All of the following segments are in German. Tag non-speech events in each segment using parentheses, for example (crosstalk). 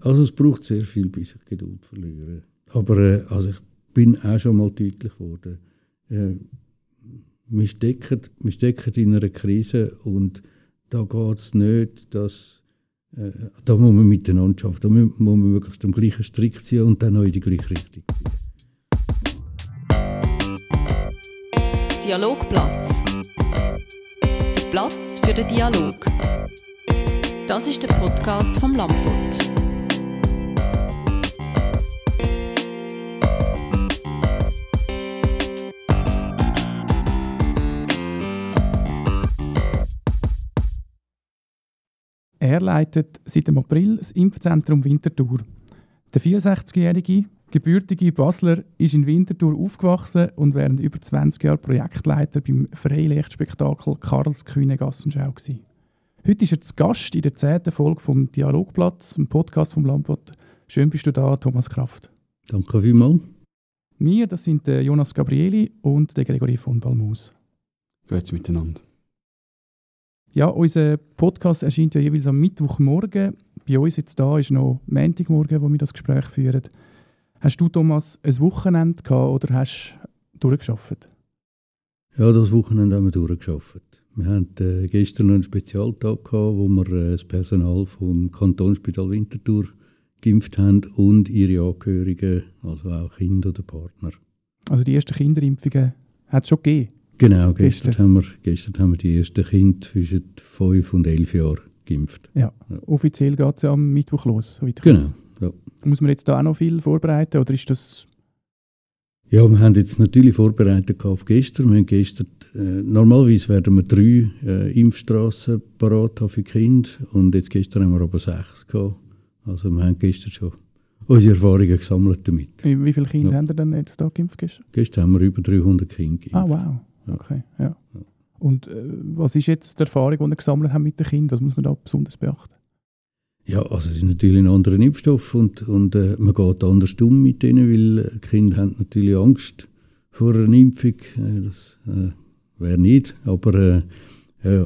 Also es braucht sehr viel, bis ich Geduld verliere. Aber äh, also ich bin auch schon mal deutlich geworden. Äh, wir, stecken, wir stecken in einer Krise und da geht es nicht, dass äh, da muss man miteinander arbeiten. Da muss man wirklich am gleichen Strick ziehen und dann auch in die gleiche Richtung ziehen. Dialogplatz. Der Platz für den Dialog. Das ist der Podcast vom Lamput. Er leitet seit dem April das Impfzentrum Winterthur. Der 64-jährige, gebürtige Basler ist in Winterthur aufgewachsen und während über 20 Jahren Projektleiter beim Freilichtspektakel Karls Kühne Gassenschau. Gewesen. Heute ist er zu Gast in der zehnten Folge vom Dialogplatz, dem Podcast vom Lampot. Schön bist du da, Thomas Kraft. Danke vielmals. Wir, das sind der Jonas Gabrieli und der Gregory von Balmus. Grüezi miteinander. Ja, unser Podcast erscheint ja jeweils am Mittwochmorgen. Bei uns jetzt da ist noch Montagmorgen, wo wir das Gespräch führen. Hast du, Thomas, ein Wochenende gehabt oder hast du durchgeschafft? Ja, das Wochenende haben wir durchgeschafft. Wir hatten äh, gestern einen Spezialtag gehabt, wo wir äh, das Personal vom Kantonsspital Winterthur geimpft haben und ihre Angehörigen, also auch Kinder oder Partner. Also die ersten Kinderimpfungen hat es schon gegeben? Genau, gestern, gestern, Haben wir, gestern haben wir die ersten Kinder zwischen 5 und 11 Jahren geimpft. Ja, ja. offiziell geht es ja am Mittwoch los. Genau, ja. Muss man jetzt da auch noch viel vorbereiten oder ist das... Ja, wir haben jetzt natürlich vorbereitet auf gestern. Wir haben gestern, äh, normalerweise werden wir drei äh, Impfstraßen parat haben für Kinder und jetzt gestern haben wir aber sechs gehabt. Also wir haben gestern schon unsere Erfahrungen gesammelt damit. Wie, viele Kinder ja. haben ihr denn jetzt da geimpft gestern? Gestern haben wir über 300 Kinder geimpft. Ah, wow. Okay, ja. Und äh, was ist jetzt die Erfahrung, die ihr gesammelt habt mit den Kindern? Was muss man da besonders beachten? Ja, also es ist natürlich ein anderer Impfstoff und, und äh, man geht anders um mit denen, weil äh, Kinder haben natürlich Angst vor einer Impfung. Äh, das äh, wäre nicht, aber... Äh,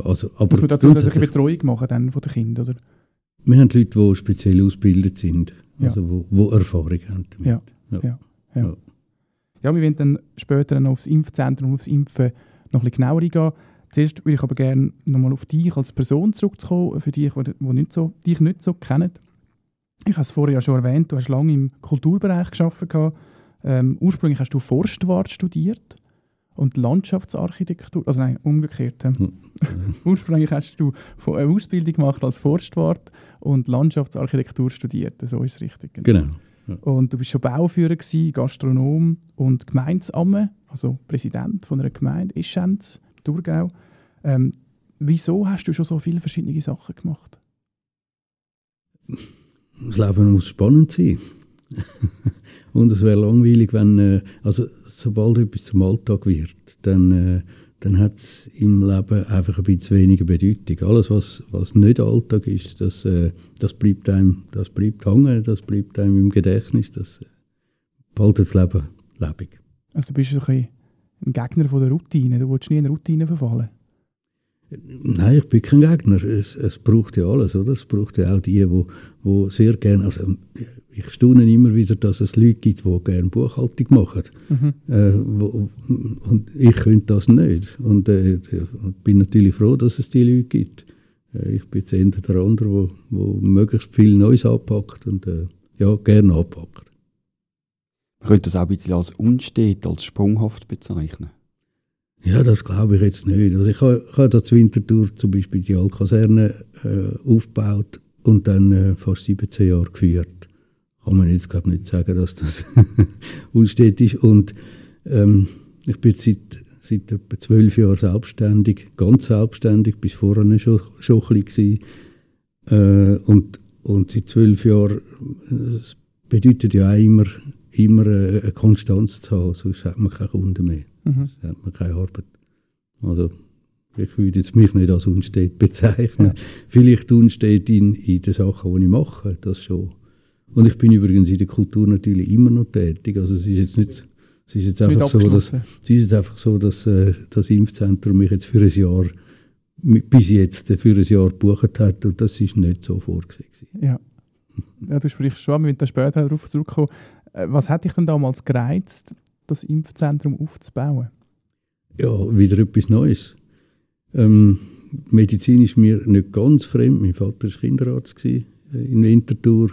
also, aber muss man da zusätzliche Betreuung machen dann von den Kindern, oder? Wir haben Leute, die speziell ausgebildet sind, also ja. die Erfahrung haben damit. Ja, ja. ja. ja. Ja, wir werden dann später noch aufs Impfzentrum und aufs Impfen noch ein bisschen genauer eingehen. Zuerst würde ich aber gerne nochmal auf dich als Person zurückzukommen, für die, die nicht so, dich nicht so kennen. Ich habe es vorher ja schon erwähnt, du hast lange im Kulturbereich gearbeitet. Ähm, ursprünglich hast du Forstwart studiert und Landschaftsarchitektur, also nein, umgekehrt. Ähm. (laughs) ursprünglich hast du eine Ausbildung gemacht als Forstwart und Landschaftsarchitektur studiert, so ist es richtig. Genau. Und du bist schon Bauführer, gewesen, Gastronom und Gemeindsamme, also Präsident von einer Gemeinde, Ischenz, Thurgau. Ähm, wieso hast du schon so viele verschiedene Sachen gemacht? Das Leben muss spannend sein. (laughs) und es wäre langweilig, wenn, äh, also sobald etwas zum Alltag wird, dann äh, dann hat es im Leben einfach ein bisschen weniger Bedeutung. Alles, was, was nicht Alltag ist, das, äh, das, bleibt einem, das bleibt hängen, das bleibt einem im Gedächtnis, das äh, behaltet das Leben lebendig. Also du bist ein, ein Gegner von der Routine, du willst nie in Routine verfallen? Nein, ich bin kein Gegner. Es, es braucht ja alles, oder? Es braucht ja auch die, die, die sehr gerne, also ich staune immer wieder, dass es Leute gibt, die gerne Buchhaltung machen. Mhm. Äh, wo, und ich könnte das nicht. Und äh, bin natürlich froh, dass es die Leute gibt. Äh, ich bin jetzt eher der andere, der möglichst viel Neues anpackt und äh, ja, gerne anpackt. Man könnte das auch ein bisschen als unstet, als sprunghaft bezeichnen. Ja, das glaube ich jetzt nicht. Also ich habe, ich habe da zur Winterthur zum Beispiel die Altkaserne äh, aufgebaut und dann äh, fast 17 Jahre geführt kann man jetzt glaube nicht sagen, dass das (laughs) unstet ist. Und ähm, ich bin seit, seit etwa zwölf Jahren selbstständig, ganz selbstständig, bis vorher schon, schon ein bisschen äh, und, und seit zwölf Jahren, das bedeutet ja auch immer, immer eine Konstanz zu haben, sonst hat man keine Kunden mehr, mhm. sonst hat man keine Arbeit. Also ich würde jetzt mich nicht als unstet bezeichnen. Ja. Vielleicht unstet in, in den Sachen, die ich mache, das schon. Und ich bin übrigens in der Kultur natürlich immer noch tätig. Also es ist jetzt nicht, es ist jetzt einfach so, dass, es ist jetzt einfach so, dass äh, das Impfzentrum mich jetzt für ein Jahr bis jetzt für ein Jahr gebucht hat und das ist nicht so vorgesehen. Ja. ja, du sprichst schon, wir werden da später darauf zurückkommen. Äh, was hat dich denn damals gereizt, das Impfzentrum aufzubauen? Ja, wieder etwas Neues. Ähm, Medizin ist mir nicht ganz fremd. Mein Vater war Kinderarzt äh, in Winterthur.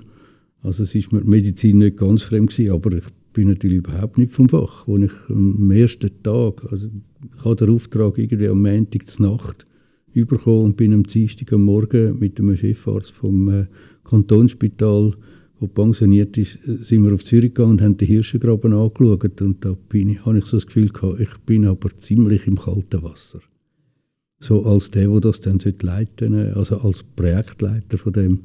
Also es ist mir Medizin nicht ganz fremd gewesen, aber ich bin natürlich überhaupt nicht vom Fach. Als ich am ersten Tag, also ich habe den Auftrag irgendwie am Montag zur Nacht bekommen und bin am Dienstag am Morgen mit dem Chefarzt vom äh, Kantonsspital, der pensioniert ist, äh, sind wir auf Zürich gegangen und haben den Hirschengraben angeschaut. Und da bin ich, habe ich so das Gefühl gehabt, ich bin aber ziemlich im kalten Wasser. So als der, der das dann leiten sollte, also als Projektleiter von dem.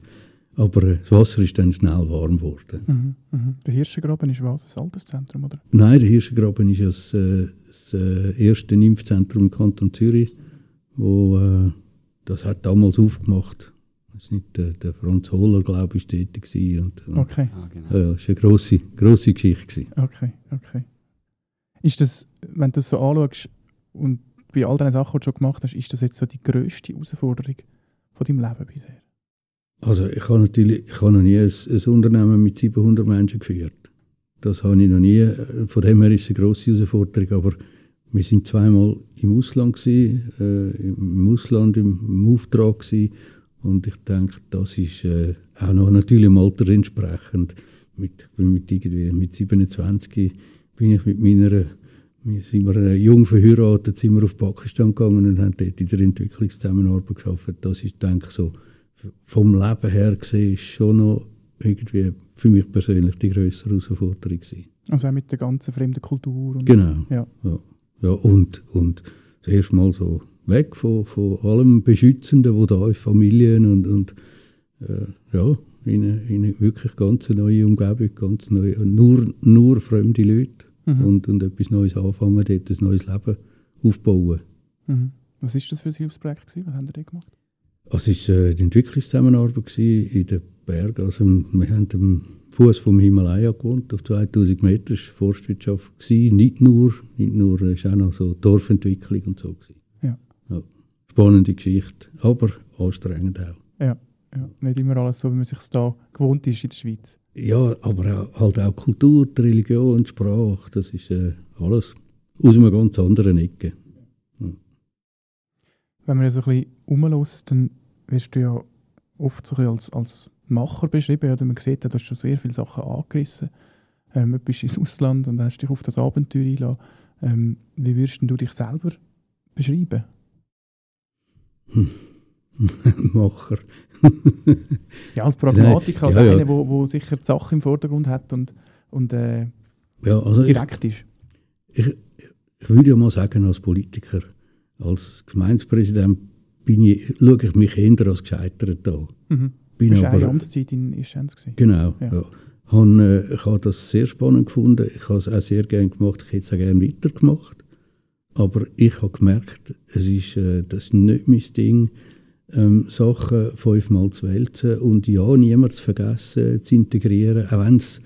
Aber äh, das Wasser ist dann schnell warm geworden. Mhm, mhm. Der Hirschengraben ist was? Ein Alterszentrum, oder? Nein, der Hirschengraben ist das, äh, das äh, erste Impfzentrum im Kanton Zürich, wo äh, das hat damals aufgemacht. Das nicht, der, der Franz Hohler, glaube ich, tätig gewesen. Und, und, Okay, Ah, genau. Ja, das war eine grosse, grosse Geschichte. Gewesen. okay, okay. Ist das, wenn du das so anschaust und bei all diesen Sachen, die du schon gemacht hast, ist das jetzt so die grösste Herausforderung von deinem Leben bisher? Also ich habe natürlich, ich habe noch nie ein, ein Unternehmen mit 700 Menschen geführt. Das habe ich noch nie. Von dem her ist es eine grosse Herausforderung. Aber wir sind zweimal im Ausland gewesen, äh, im Ausland im, Auftrag gewesen. Und ich denke, das ist äh, auch noch natürlich im Alter entsprechend. Mit, mit, irgendwie, mit 27 bin ich mit meiner, wir sind wir äh, jung verheiratet, sind wir auf Pakistan gegangen und haben dort in der Entwicklungszusammenarbeit gearbeitet. Das ist, denke ich, so vom Leben her gesehen, ist schon noch irgendwie für mich persönlich die größere Herausforderung gewesen. Also auch mit der ganzen fremden Kultur. Und Genau. Ja. Ja, ja und, und das erste Mal so weg von, von allem Beschützenden, wo da ist, Familien und, und äh, ja, in eine, in eine wirklich ganz neue Umgebung, ganz neue, nur, nur fremde Leute Mhm. und, und etwas Neues anfangen, dort ein neues Leben aufbauen. Mhm. Was war das für ein Hilfsprojekt? Gewesen? Was haben ihr da gemacht? Also es war äh, die Entwicklungszusammenarbeit in den Bergen. Also wir haben am Fuß vom Himalaya gewohnt, auf 2000 Meter. Das war Forstwirtschaft. Nicht nur, nicht nur, es war auch noch so Dorfentwicklung und so. Ja. Ja. Spannende Geschichte, aber anstrengend auch. Ja, nicht immer alles so, wie man sich da gewohnt ist in der Schweiz. Ja, aber auch, halt auch Kultur, Religion, Sprache, das ist äh, alles aus einer ganz anderen Ecke. Wenn man ja so ein bisschen rumlässt, dann wirst du ja oft so als, als Macher beschrieben. Oder man sieht, du hast schon sehr viele Sachen angerissen. Ähm, du bist ins Ausland und hast dich auf das Abenteuer eingelassen. Ähm, wie würdest du dich selber beschreiben? (laughs) Macher. Ja, als Pragmatiker, als Ja, ja. einer, der wo, wo sicher die Sache im Vordergrund hat und, und äh, Ja, also ich, direkt ist. ich, ich würde ja mal sagen, als Politiker, als Gemeindepräsident, bin ich, schaue ich mich eher als gescheitert an. Mhm. Bin Du warst eine aber, Amtszeit in Ischenz. genau, Ja. ja. Han, äh, ich habe das sehr spannend gefunden. Ich habe es auch sehr gerne gemacht. Ich hätte es auch gerne weitergemacht. Aber ich habe gemerkt, es ist, äh, das ist nicht mein Ding, ähm, Sachen fünfmal zu wälzen und ja, niemand zu vergessen, zu integrieren, auch wenn es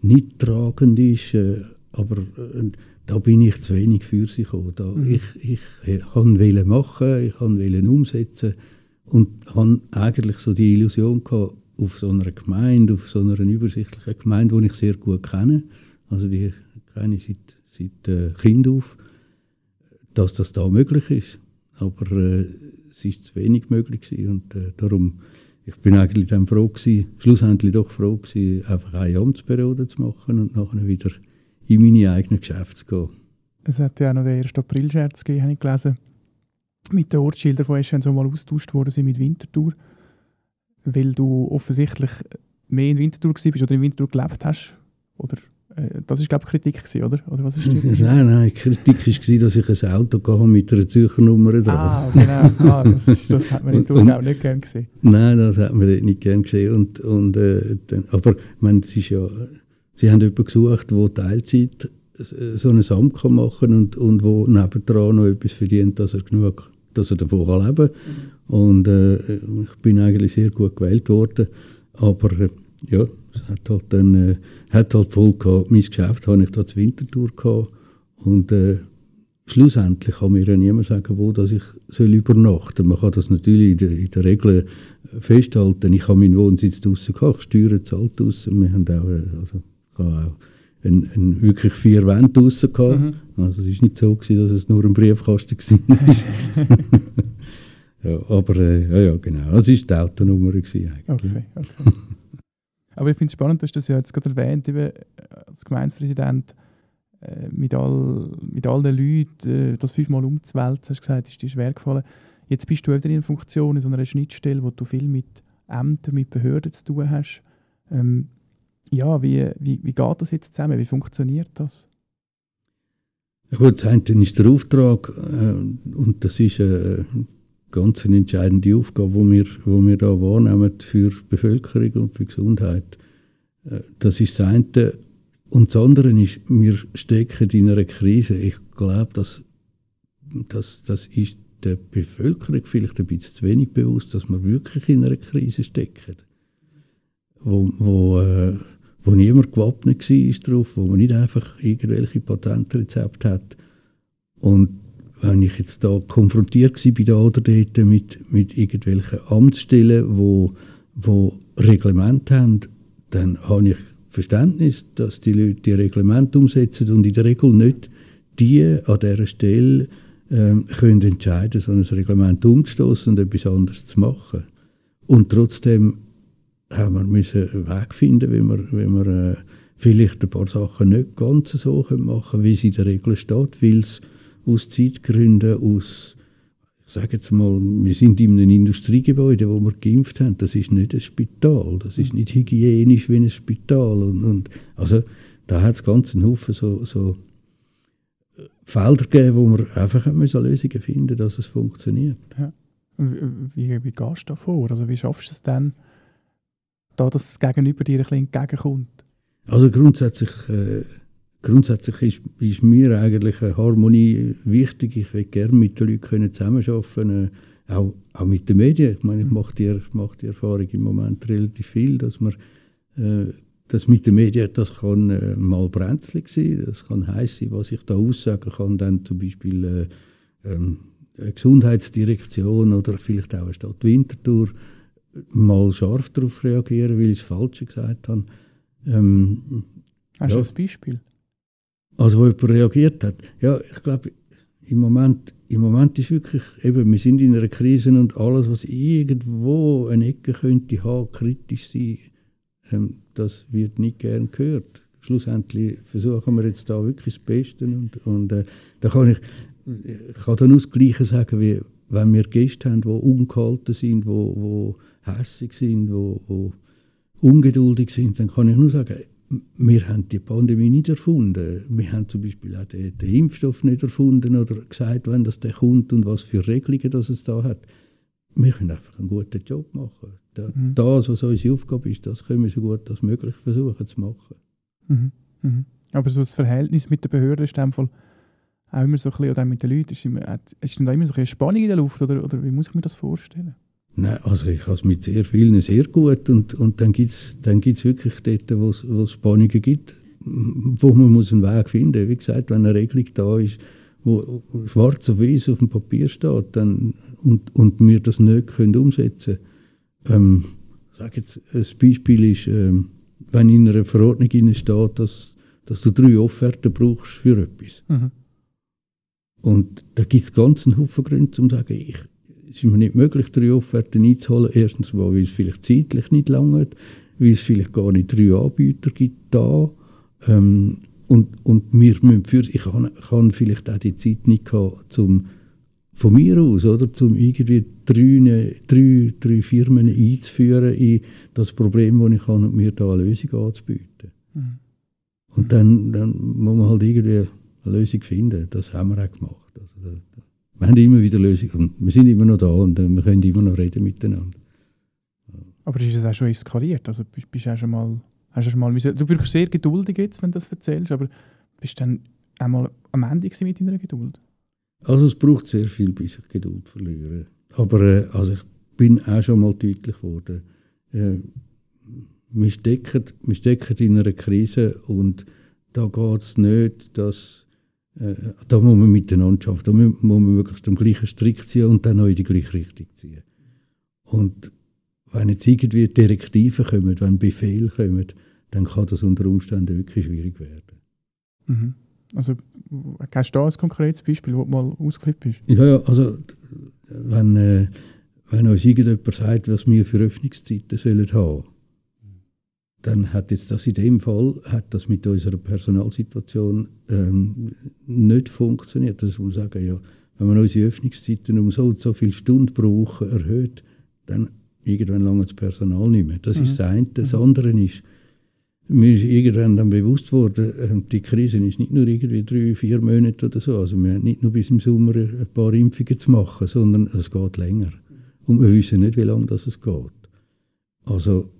nicht tragend ist. Äh, aber äh, da bin ich zu wenig für sich gekommen. Da, Mhm. Ich, ich wollte machen, ich wollte umsetzen und habe eigentlich so die Illusion gehabt, auf so einer Gemeinde, auf so einer übersichtlichen Gemeinde, die ich sehr gut kenne, also die kenne ich seit, seit äh, Kind auf, dass das da möglich ist. Aber äh, es ist zu wenig möglich gewesen und äh, darum, ich bin eigentlich dann froh gewesen, schlussendlich doch froh gewesen, einfach eine Amtsperiode zu machen und nachher wieder in meine eigenen Geschäfte zu gehen. Es hat ja auch noch den 1. April-Scherz gegeben, habe ich gelesen. Mit den Ortsschildern von Eschen so mal austauscht worden sind mit Winterthur. Weil du offensichtlich mehr in Winterthur bist oder in Winterthur gelebt hast. Oder, äh, das war, glaube ich, Kritik, gewesen, oder? Oder was ist die? nein, nein, Kritik war, dass ich ein Auto hatte mit einer Zürcher Nummer drauf. ah, genau. Ah, das, ist, das hat man in Thurgau nicht gern gesehen. Nein, das hat man nicht gern gesehen. Und, und, äh, dann, aber ich meine, es ist ja, sie haben jemanden gesucht, der Teilzeit äh, so ein Amt kann machen und, und wo nebendran noch etwas verdient, dass er genug, dass er davon kann leben kann. Und äh, ich bin eigentlich sehr gut gewählt worden. Aber äh, ja, es hat halt dann äh, hat halt voll gehabt. Mein Geschäft habe ich da zur Wintertour gehabt. Und äh, schlussendlich kann mir ja niemand sagen, wo dass ich soll übernachten soll. Man kann das natürlich in der, in der Regel festhalten. Ich habe meinen Wohnsitz draußen gehabt, ich steuere zahlt draußen. Wir haben auch, äh, also, auch ein, ein, wirklich vier Wände gehabt. Mhm. Also es war nicht so, gewesen, dass es nur ein Briefkasten war. (laughs) (laughs) ja, aber äh, ja, ja, genau. Das war die Autonummer. Gewesen, eigentlich. Okay, okay. aber ich finde es spannend, du hast das ja jetzt gerade erwähnt, eben, als Gemeindepräsident äh, mit, all, mit all den Leuten äh, das fünfmal umzuwälzen, hast du gesagt, ist dir schwer gefallen. Jetzt bist du wieder in einer Funktion, in so einer Schnittstelle, wo du viel mit Ämtern, mit Behörden zu tun hast. Ähm, ja, wie, wie, wie geht das jetzt zusammen? Wie funktioniert das? Gut, das eine ist der Auftrag äh, und das ist eine ganz entscheidende Aufgabe, die wir, wo wir da wahrnehmen für die Bevölkerung und für die Gesundheit. Äh, das ist das eine. Und das andere ist, wir stecken in einer Krise. Ich glaube, dass, dass das ist der Bevölkerung vielleicht ein bisschen zu wenig bewusst, dass wir wirklich in einer Krise stecken. Wo, wo, äh, wo niemand gewappnet war darauf, wo man nicht einfach irgendwelche Patentrezepte hat. Und wenn ich jetzt da konfrontiert war bei da oder dort mit, mit irgendwelchen Amtsstellen, wo, wo Reglement haben, dann habe ich Verständnis, dass die Leute die Reglemente umsetzen und in der Regel nicht die an dieser Stelle ähm, können entscheiden, so ein Reglement umzustoßen und etwas anderes zu machen. Und trotzdem haben wir müssen einen Weg finden, wie wir, wie wir äh, vielleicht ein paar Sachen nicht ganz so machen können, wie es in der Regel steht, weil es aus Zeitgründen, aus, ich sage jetzt mal, wir sind in einem Industriegebäude, wo wir geimpft haben, das ist nicht ein Spital, das ist nicht hygienisch wie ein Spital. Und, und also da hat es ganz einen Haufen so, so Felder gegeben, wo wir einfach müssen Lösungen finden dass es funktioniert. Ja. Wie, wie, gehst du da vor? Also wie schaffst du es dann, da dass das Gegenüber dir ein bisschen entgegenkommt? Also grundsätzlich, äh, grundsätzlich ist, ist, mir eigentlich eine Harmonie wichtig. Ich will gerne mit den Leuten zusammenarbeiten, äh, auch, auch mit den Medien. Ich meine, ich mhm. mache die, mache die Erfahrung im Moment relativ viel, dass man äh, das mit den Medien, das kann äh, mal brenzlig sein, das kann heiß sein, was ich da aussagen kann, dann zum Beispiel äh, ähm, eine Gesundheitsdirektion oder vielleicht auch eine Stadt Winterthur mal scharf darauf reagieren, weil ich das Falsche gesagt habe. Ähm, Hast ja. du ein Beispiel? Also, wo jemand reagiert hat. Ja, ich glaube, im Moment, im Moment ist wirklich, eben, wir sind in einer Krise und alles, was irgendwo eine Ecke könnte haben, kritisch sein, ähm, das wird nicht gern gehört. Schlussendlich versuchen wir jetzt da wirklich das Beste und, und äh, da kann ich, ich kann dann das Gleiche sagen, wie wenn wir Gäste haben, die ungehalten sind, die, die hässig sind, die, die ungeduldig sind, dann kann ich nur sagen, wir haben die Pandemie nicht erfunden. Wir haben zum Beispiel auch den, den Impfstoff nicht erfunden oder gesagt, wenn das der kommt und was für Regelungen das es da hat. Wir können einfach einen guten Job machen. Mhm. Das, was unsere Aufgabe ist, das können wir so gut als möglich versuchen zu machen. Mhm. Mhm. Aber so das Verhältnis mit der Behörde ist in dem Fall auch immer so ein bisschen, oder mit den Leuten, ist, immer, ist da immer so eine Spannung in der Luft, oder, oder wie muss ich mir das vorstellen? Nein, also ich habe es mit sehr vielen sehr gut und, und dann gibt es dann gibt's wirklich dort, wo es Spannungen gibt, wo man muss einen Weg finden muss. Wie gesagt, wenn eine Regelung da ist, wo schwarz auf weiß auf dem Papier steht dann, und, und wir das nicht können umsetzen können. Ähm, sage jetzt, ein Beispiel ist, ähm, wenn in einer Verordnung steht, dass, dass du drei Offerten brauchst für etwas. Mhm. Und da gibt es ganz einen Haufen Gründe, um zu sagen, ich, es ist mir nicht möglich, drei Offerten einzuholen. Erstens, weil es vielleicht zeitlich nicht lange hat, weil es vielleicht gar nicht drei Anbieter gibt da. Ähm, und, und wir müssen für, ich kann, kann vielleicht auch die Zeit nicht gehabt, um von mir aus, oder, um irgendwie drei, drei, drei Firmen einzuführen in das Problem, das ich habe, und mir da eine Lösung anzubieten. Mhm. Und dann, dann muss man halt irgendwie Lösung finden. Das haben wir auch gemacht. Also, da, wir haben immer wieder Lösungen. Wir sind immer noch da und äh, wir können immer noch reden miteinander. Aber ist es auch schon eskaliert? Also bist, bist auch schon mal, hast du, schon mal du wirkst sehr geduldig jetzt, wenn du das erzählst, aber bist du dann einmal am Ende mit deiner Geduld? Also es braucht sehr viel, bis ich Geduld verliere. Aber äh, also ich bin auch schon mal deutlich geworden. Äh, wir, stecken, wir stecken in einer Krise und da geht es nicht, dass da muss man miteinander arbeiten, da muss man wirklich am gleichen Strick ziehen und dann auch in die gleiche Richtung ziehen. Und wenn jetzt irgendwie Direktiven kommen, wenn Befehle kommen, dann kann das unter Umständen wirklich schwierig werden. Mhm. Also, hast du da ein konkretes Beispiel, wo du mal ausgeflippt bist? Ja, ja, also wenn, äh, wenn uns irgendjemand sagt, was wir für Öffnungszeiten sollen haben, dann hat jetzt das in dem Fall hat das mit unserer Personalsituation ähm, nicht funktioniert. Das muss man sagen, ja, wenn man unsere Öffnungszeiten um so und so viele Stunden pro Woche erhöht, dann irgendwann lange das Personal nicht mehr. Das Mhm. ist das eine. Das Mhm. andere ist, mir ist irgendwann dann bewusst worden, ähm, die Krise ist nicht nur irgendwie drei, vier Monate oder so. Also wir haben nicht nur bis im Sommer ein paar Impfungen zu machen, sondern es geht länger. Und wir wissen nicht, wie lange das es geht. Also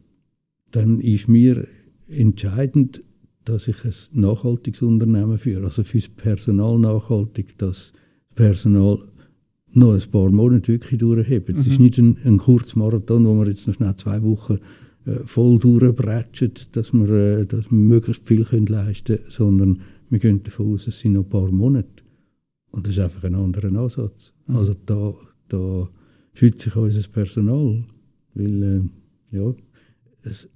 dann ist mir entscheidend, dass ich ein nachhaltiges Unternehmen führe. Also fürs Personal nachhaltig, dass das Personal noch ein paar Monate wirklich durchhebt. Es Mhm. ist nicht ein, ein Kurzmarathon, wo wir jetzt noch schnell zwei Wochen äh, voll durchbretschen, dass wir, äh, dass wir möglichst viel können leisten können, sondern wir gehen davon aus, es sind noch ein paar Monate. Und das ist einfach ein anderer Ansatz. Mhm. Also da, da schütze ich unser Personal, weil äh, ja, es,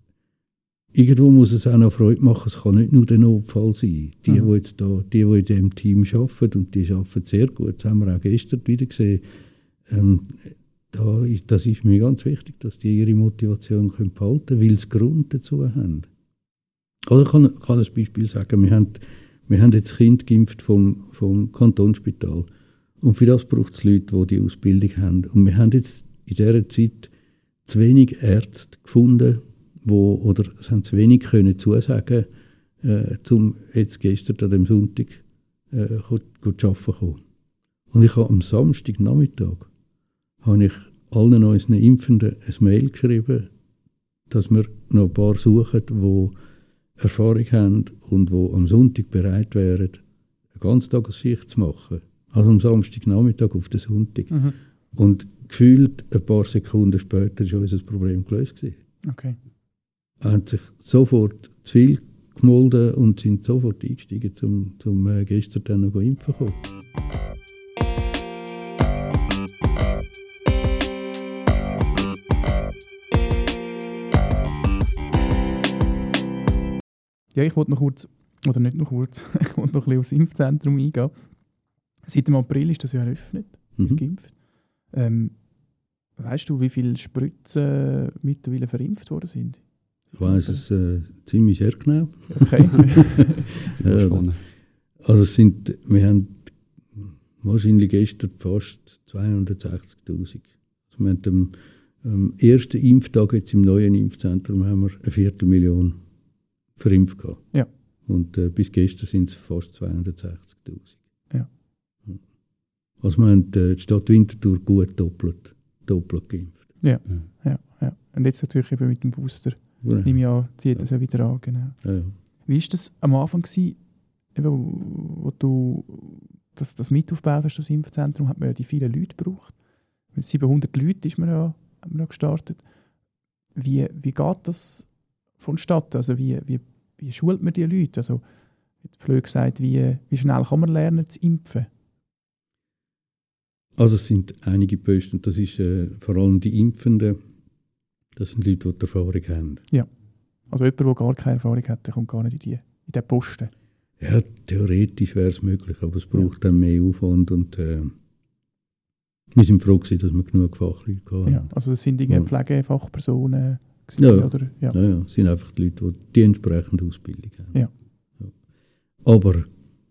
irgendwo muss es auch noch Freude machen. Es kann nicht nur der Notfall sein. Die, Mhm. die jetzt da, die, die in diesem Team arbeiten, und die arbeiten sehr gut, das haben wir auch gestern wieder gesehen, ähm, da ist, das ist mir ganz wichtig, dass die ihre Motivation können behalten können, weil sie Grund dazu haben. Oder ich kann, kann ein Beispiel sagen, wir haben, wir haben jetzt Kind geimpft vom, vom Kantonsspital. Und für das braucht es Leute, die die Ausbildung haben. Und wir haben jetzt in dieser Zeit zu wenig Ärzte gefunden, wo, oder es haben zu wenig können zusagen, äh, zum jetzt gestern an dem Sonntag äh, go arbeiten kommen. Und ich habe am Samstagnachmittag habe ich allen unseren Impfenden ein Mail geschrieben, dass wir noch ein paar suchen, die Erfahrung haben und die am Sonntag bereit wären, eine Ganztagesschicht zu machen. Also am Samstagnachmittag auf den Sonntag. Mhm. Und gefühlt ein paar Sekunden später war unser Problem gelöst. Gewesen. Okay. Haben sich sofort zu viel gemolden und sind sofort eingestiegen, um zum äh, gestern dann noch impfen zu kommen. Ja, ich wollte noch kurz, oder nicht noch kurz, (laughs) ich wollte noch ein bisschen aufs Impfzentrum eingehen. Seit dem April ist das ja eröffnet, Mhm. geimpft. Ähm, weißt du, wie viele Spritzen mittlerweile verimpft worden sind? Ich weiss es äh, ziemlich sehr genau. Okay. (laughs) (laughs) Ja, gespannt. Also es sind, wir haben wahrscheinlich gestern fast 260'000. Also wir haben am, am ersten Impftag jetzt im neuen Impfzentrum haben wir eine Viertelmillion verimpft gehabt. Ja. Und äh, bis gestern sind es fast 260'000. Ja. Also wir haben äh, die Stadt Winterthur gut doppelt, doppelt geimpft. ja, ja. Und jetzt natürlich eben mit dem Booster. Ja. Nehme ich an, zieht das ja wieder an. Genau. Ja, ja. Wie war das am Anfang, gewesen, wo du das, das mit aufgebaut hast, das Impfzentrum, hat man ja die vielen Leute gebraucht. Mit 700 Leuten ist man ja, haben wir ja gestartet. Wie, wie geht das vonstatten? Also wie, wie, wie schult man die Leute? Also, jetzt blöd gesagt, wie, wie schnell kann man lernen zu impfen? Also es sind einige Posten, das ist äh, vor allem die Impfenden, das sind Leute, die Erfahrung haben. Also jemand, der gar keine Erfahrung hat, der kommt gar nicht in, die, in den Posten. Ja, theoretisch wäre es möglich, aber es braucht dann mehr Aufwand und äh, wir sind froh gewesen, dass wir genug Fachleute hatten. Ja. Also das sind irgendwie Ja. Pflegefachpersonen. Ja, ja. Oder? Ja. Ja, ja, es sind einfach die Leute, die die entsprechende Ausbildung haben. Ja. Ja. Aber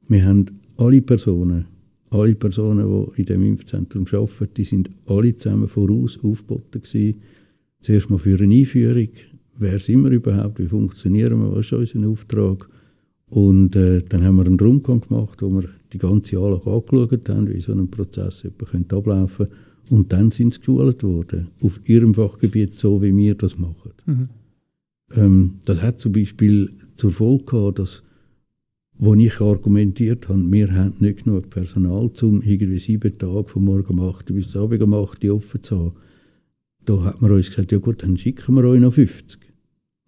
wir haben alle Personen, alle Personen, die in dem Impfzentrum arbeiten, die sind alle zusammen voraus aufgeboten gewesen. Zuerst mal für eine Einführung, wer sind wir überhaupt, wie funktionieren wir, was ist unser Auftrag. Und äh, dann haben wir einen Rundgang gemacht, wo wir die ganze Anlage angeschaut haben, wie so ein Prozess könnte ablaufen Und dann sind sie geschult worden, auf ihrem Fachgebiet, so wie wir das machen. Mhm. Ähm, das hat zum Beispiel zur Folge gehabt, dass, wo ich argumentiert habe, wir haben nicht genug Personal, um irgendwie sieben Tage von morgen um 8 Uhr bis Abend um 8 Uhr offen zu haben. Da hat man uns gesagt, ja gut, dann schicken wir euch noch 50.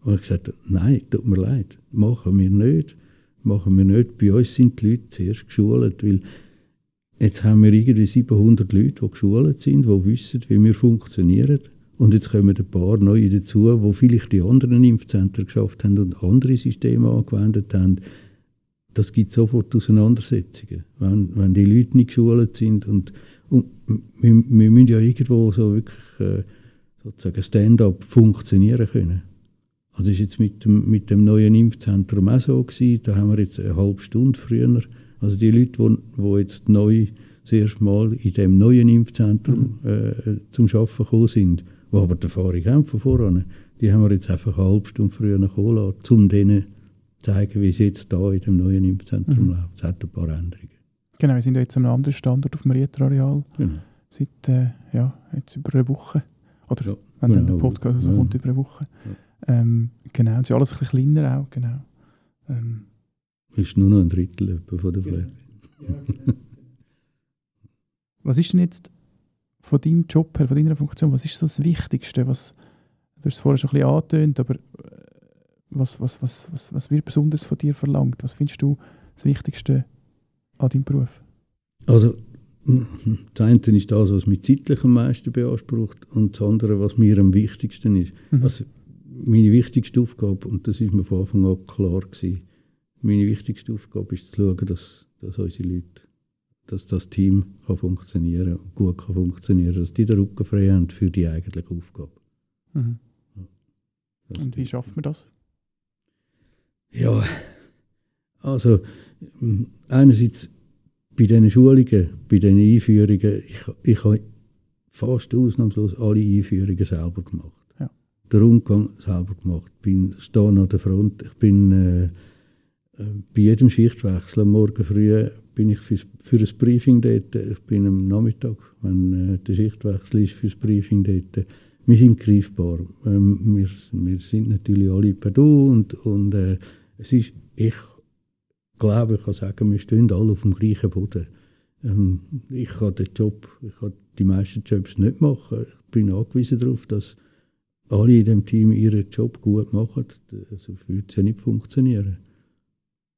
Und ich gesagt, nein, tut mir leid, machen wir nicht. machen wir nicht. Bei uns sind die Leute zuerst geschult, weil jetzt haben wir irgendwie 700 Leute, die geschult sind, die wissen, wie wir funktionieren. Und jetzt kommen ein paar neue dazu, die vielleicht die anderen Impfzentren geschafft haben und andere Systeme angewendet haben. Das gibt sofort Auseinandersetzungen, wenn, wenn die Leute nicht geschult sind. Und, und wir, wir müssen ja irgendwo so wirklich äh, sozusagen Stand-up funktionieren können. Also ist jetzt mit dem, mit dem neuen Impfzentrum auch so gewesen. Da haben wir jetzt eine halbe Stunde früher. Also die Leute, die, die jetzt neu das erste Mal in dem neuen Impfzentrum mhm. äh, zum Arbeiten gekommen sind, die aber die Erfahrung haben von voran, die haben wir jetzt einfach eine halbe Stunde früher kommen lassen, um denen zu zeigen, wie es jetzt da in dem neuen Impfzentrum mhm. läuft. Es hat ein paar Änderungen. Genau, wir sind jetzt an einem anderen Standort auf dem Rieter-Areal. Genau. Seit äh, ja, jetzt über eine Woche. Oder ja, wenn genau, dann der Podcast ja. kommt, über eine Woche. Ja. Ähm, genau, es ist alles ein bisschen kleiner auch, genau. Ähm, ist nur noch ein Drittel von der Fläche. (laughs) was ist denn jetzt von deinem Job her, von deiner Funktion, was ist so das Wichtigste? Was, du hast es vorher schon ein bisschen angetönt, aber äh, was, was, was, was, was wird besonders von dir verlangt? Was findest du das Wichtigste an deinem Beruf? Also, das eine ist das, was mich zeitlich am meisten beansprucht und das andere, was mir am wichtigsten ist. Mhm. Also, meine wichtigste Aufgabe, und das ist mir von Anfang an klar gewesen, meine wichtigste Aufgabe ist zu schauen, dass, dass unsere Leute, dass das Team kann funktionieren und gut kann funktionieren, dass die den Rücken frei haben für die eigentliche Aufgabe. Mhm. Ja. Und wie schafft man das? Ja, also einerseits bei diesen Schulungen, bei diesen Einführungen, ich, ich habe fast ausnahmslos alle Einführungen selber gemacht den Rundgang selber gemacht. Ich bin stehe an der Front. Ich bin äh, äh, bei jedem Schichtwechsel am Morgen früh bin ich für, für ein Briefing dort. Ich bin am Nachmittag, wenn äh, der Schichtwechsel ist, für das Briefing dort. Wir sind greifbar. Ähm, wir, wir sind natürlich alle per Du und, und äh, es ist, ich glaube, ich kann sagen, wir stehen alle auf dem gleichen Boden. Ähm, ich kann den Job, ich kann die meisten Jobs nicht machen. Ich bin angewiesen darauf, dass alle in dem Team ihren Job gut machen, sonst würde es ja nicht funktionieren.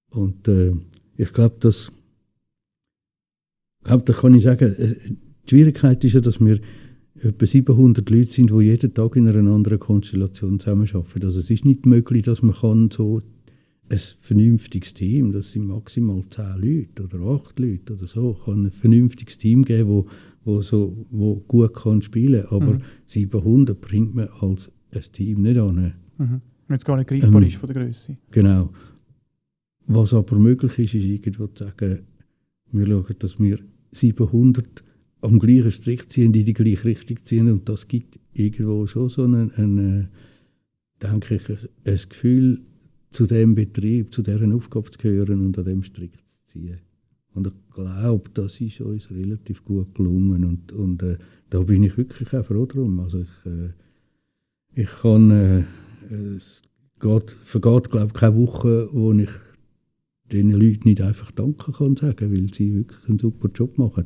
Und äh, ich glaube, dass glaub, da kann ich sagen, äh, die Schwierigkeit ist ja, dass wir etwa 700 Leute sind, die jeden Tag in einer anderen Konstellation zusammenarbeiten. Also es ist nicht möglich, dass man kann so ein vernünftiges Team, das sind maximal 10 Leute oder 8 Leute oder so, kann ein vernünftiges Team geben, wo wo, so, wo gut kann spielen kann. Aber mhm. 700 bringt man als ein Team nicht an. Mhm. Wenn es gar nicht greifbar ähm, ist von der Größe. Genau. Was aber möglich ist, ist irgendwo zu sagen, wir schauen, dass wir 700 am gleichen Strick ziehen, die die gleiche Richtung ziehen. Und das gibt irgendwo schon so ein, ein denke ich, ein Gefühl, zu dem Betrieb, zu deren Aufgabe zu gehören und an dem Strick zu ziehen. Und ich glaube, das ist uns relativ gut gelungen. Und, und äh, da bin ich wirklich auch froh drum. Also ich, äh, ich kann, äh, es geht, vergeht, glaube ich, keine Woche, wo ich den Leuten nicht einfach danken kann sagen, weil sie wirklich einen super Job machen.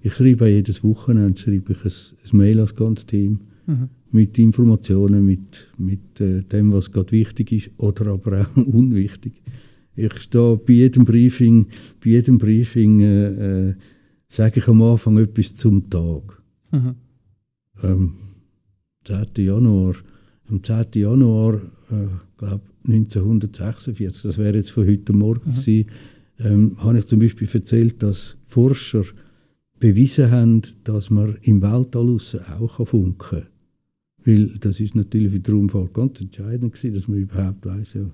Ich schreibe jedes Wochenende schreibe ich ein, ein Mail ans ganze Team mhm. Mit Informationen, mit, mit äh, dem, was gerade wichtig ist oder aber auch (laughs) unwichtig. Ich stehe bei jedem Briefing, bei jedem Briefing äh, äh, sage ich am Anfang etwas zum Tag. Mhm. Ähm, 10. Januar, am 10. Januar, äh, glaube 1946, das wäre jetzt von heute Morgen mhm. gewesen, ähm, habe ich zum Beispiel erzählt, dass Forscher bewiesen haben, dass man im Weltall auch funken kann. Weil das ist natürlich für die Raumfahrt ganz entscheidend gewesen, dass man überhaupt weiß, ja,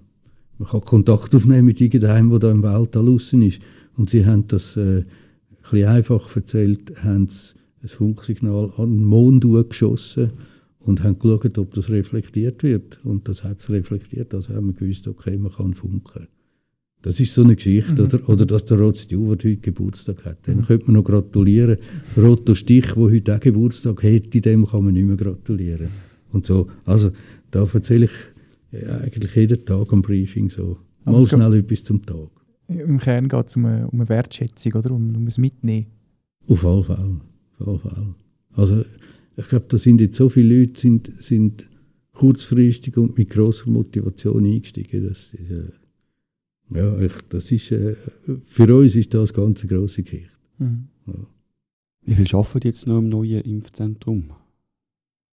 man kann Kontakt aufnehmen mit irgendeinem, der da im Weltall draußen ist. Und sie haben das äh, ein einfach erzählt, haben ein Funksignal an den Mond geschossen und haben geschaut, ob das reflektiert wird. Und das hat es reflektiert, also haben wir gewusst, okay, man kann funken. Das ist so eine Geschichte, mhm. oder? Oder dass der Rod Stewart heute Geburtstag hat. Dem mhm. könnte man noch gratulieren. Rotto Stich, der heute auch Geburtstag hätte, dem kann man nicht mehr gratulieren. Und so. Also, da erzähle ich ja, eigentlich jeden Tag am Briefing so. Mal schnell etwas zum Tag. Im Kern geht es um, eine, um eine Wertschätzung oder um, um ein Mitnehmen. Auf alle Fälle. Auf alle Fälle. Also ich glaube, da sind jetzt so viele Leute sind, sind kurzfristig und mit großer Motivation eingestiegen. Das ist, äh, Ja, ich, das ist, äh, für uns ist das eine ganz grosse Geschichte. Mhm. Wie viel arbeiten jetzt noch im neuen Impfzentrum?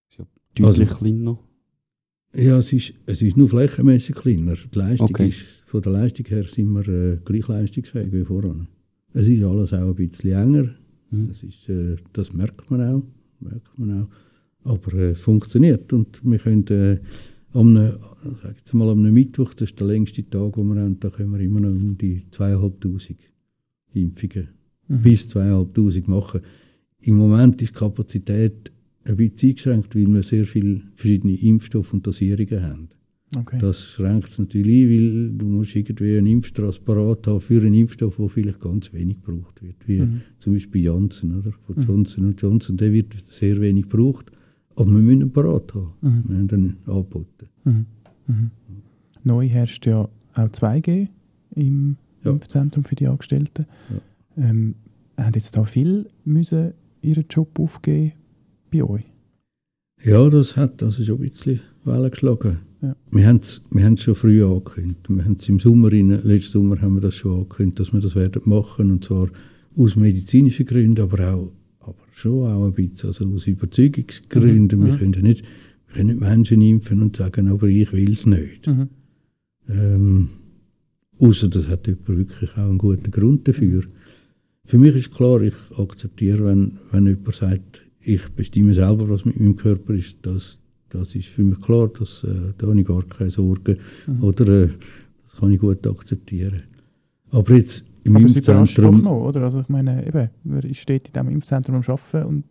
Ist ja deutlich Also- kleiner. Ja, es ist, es ist nur flächenmäßig kleiner. Die Leistung Okay. ist, von der Leistung her sind wir äh, gleich leistungsfähig wie voran. Es ist alles auch ein bisschen enger. Mhm. Das, ist, äh, das merkt man auch. Merkt man auch. Aber äh, es funktioniert. Und wir können äh, am, sag jetzt mal, am Mittwoch, das ist der längste Tag, den wir haben, da können wir immer noch um die 2'500 Impfungen Mhm. bis 2'500 machen. Im Moment ist die Kapazität ein bisschen eingeschränkt, weil wir sehr viele verschiedene Impfstoffe und Dosierungen haben. Okay. Das schränkt es natürlich ein, weil du musst irgendwie einen Impfstraß parat haben für einen Impfstoff, der vielleicht ganz wenig gebraucht wird. Wie Mhm. zum Beispiel Janssen, oder? Von Mhm. Johnson Johnson, der wird sehr wenig gebraucht. Aber wir müssen parat haben. Mhm. Wir haben ihn angeboten. Mhm. Mhm. Neu herrscht ja auch 2G im Ja. Impfzentrum für die Angestellten. Ähm, haben jetzt da viele müssen ihren Job aufgeben bei euch? Ja, das hat also schon ein bisschen Wellen geschlagen. Ja. Wir haben es wir haben's schon früh angekündigt. Wir haben es im Sommer, rein, letzten Sommer haben wir das schon angekündigt, dass wir das werden machen. Und zwar aus medizinischen Gründen, aber auch aber schon auch ein bisschen also aus Überzeugungsgründen. Mhm. Wir, können nicht, wir können nicht Menschen impfen und sagen, aber ich will es nicht. Mhm. Ähm, Außer das hat jemand wirklich auch einen guten Grund dafür. Für mich ist klar, ich akzeptiere, wenn, wenn jemand sagt, ich bestimme selber, was mit meinem Körper ist, das, das ist für mich klar, dass, äh, da habe ich gar keine Sorgen. Mhm. Oder äh, das kann ich gut akzeptieren. Aber jetzt im Aber es überrascht doch Impfzentrum... noch, oder? Also ich meine, eben, man steht in diesem Impfzentrum am Arbeiten und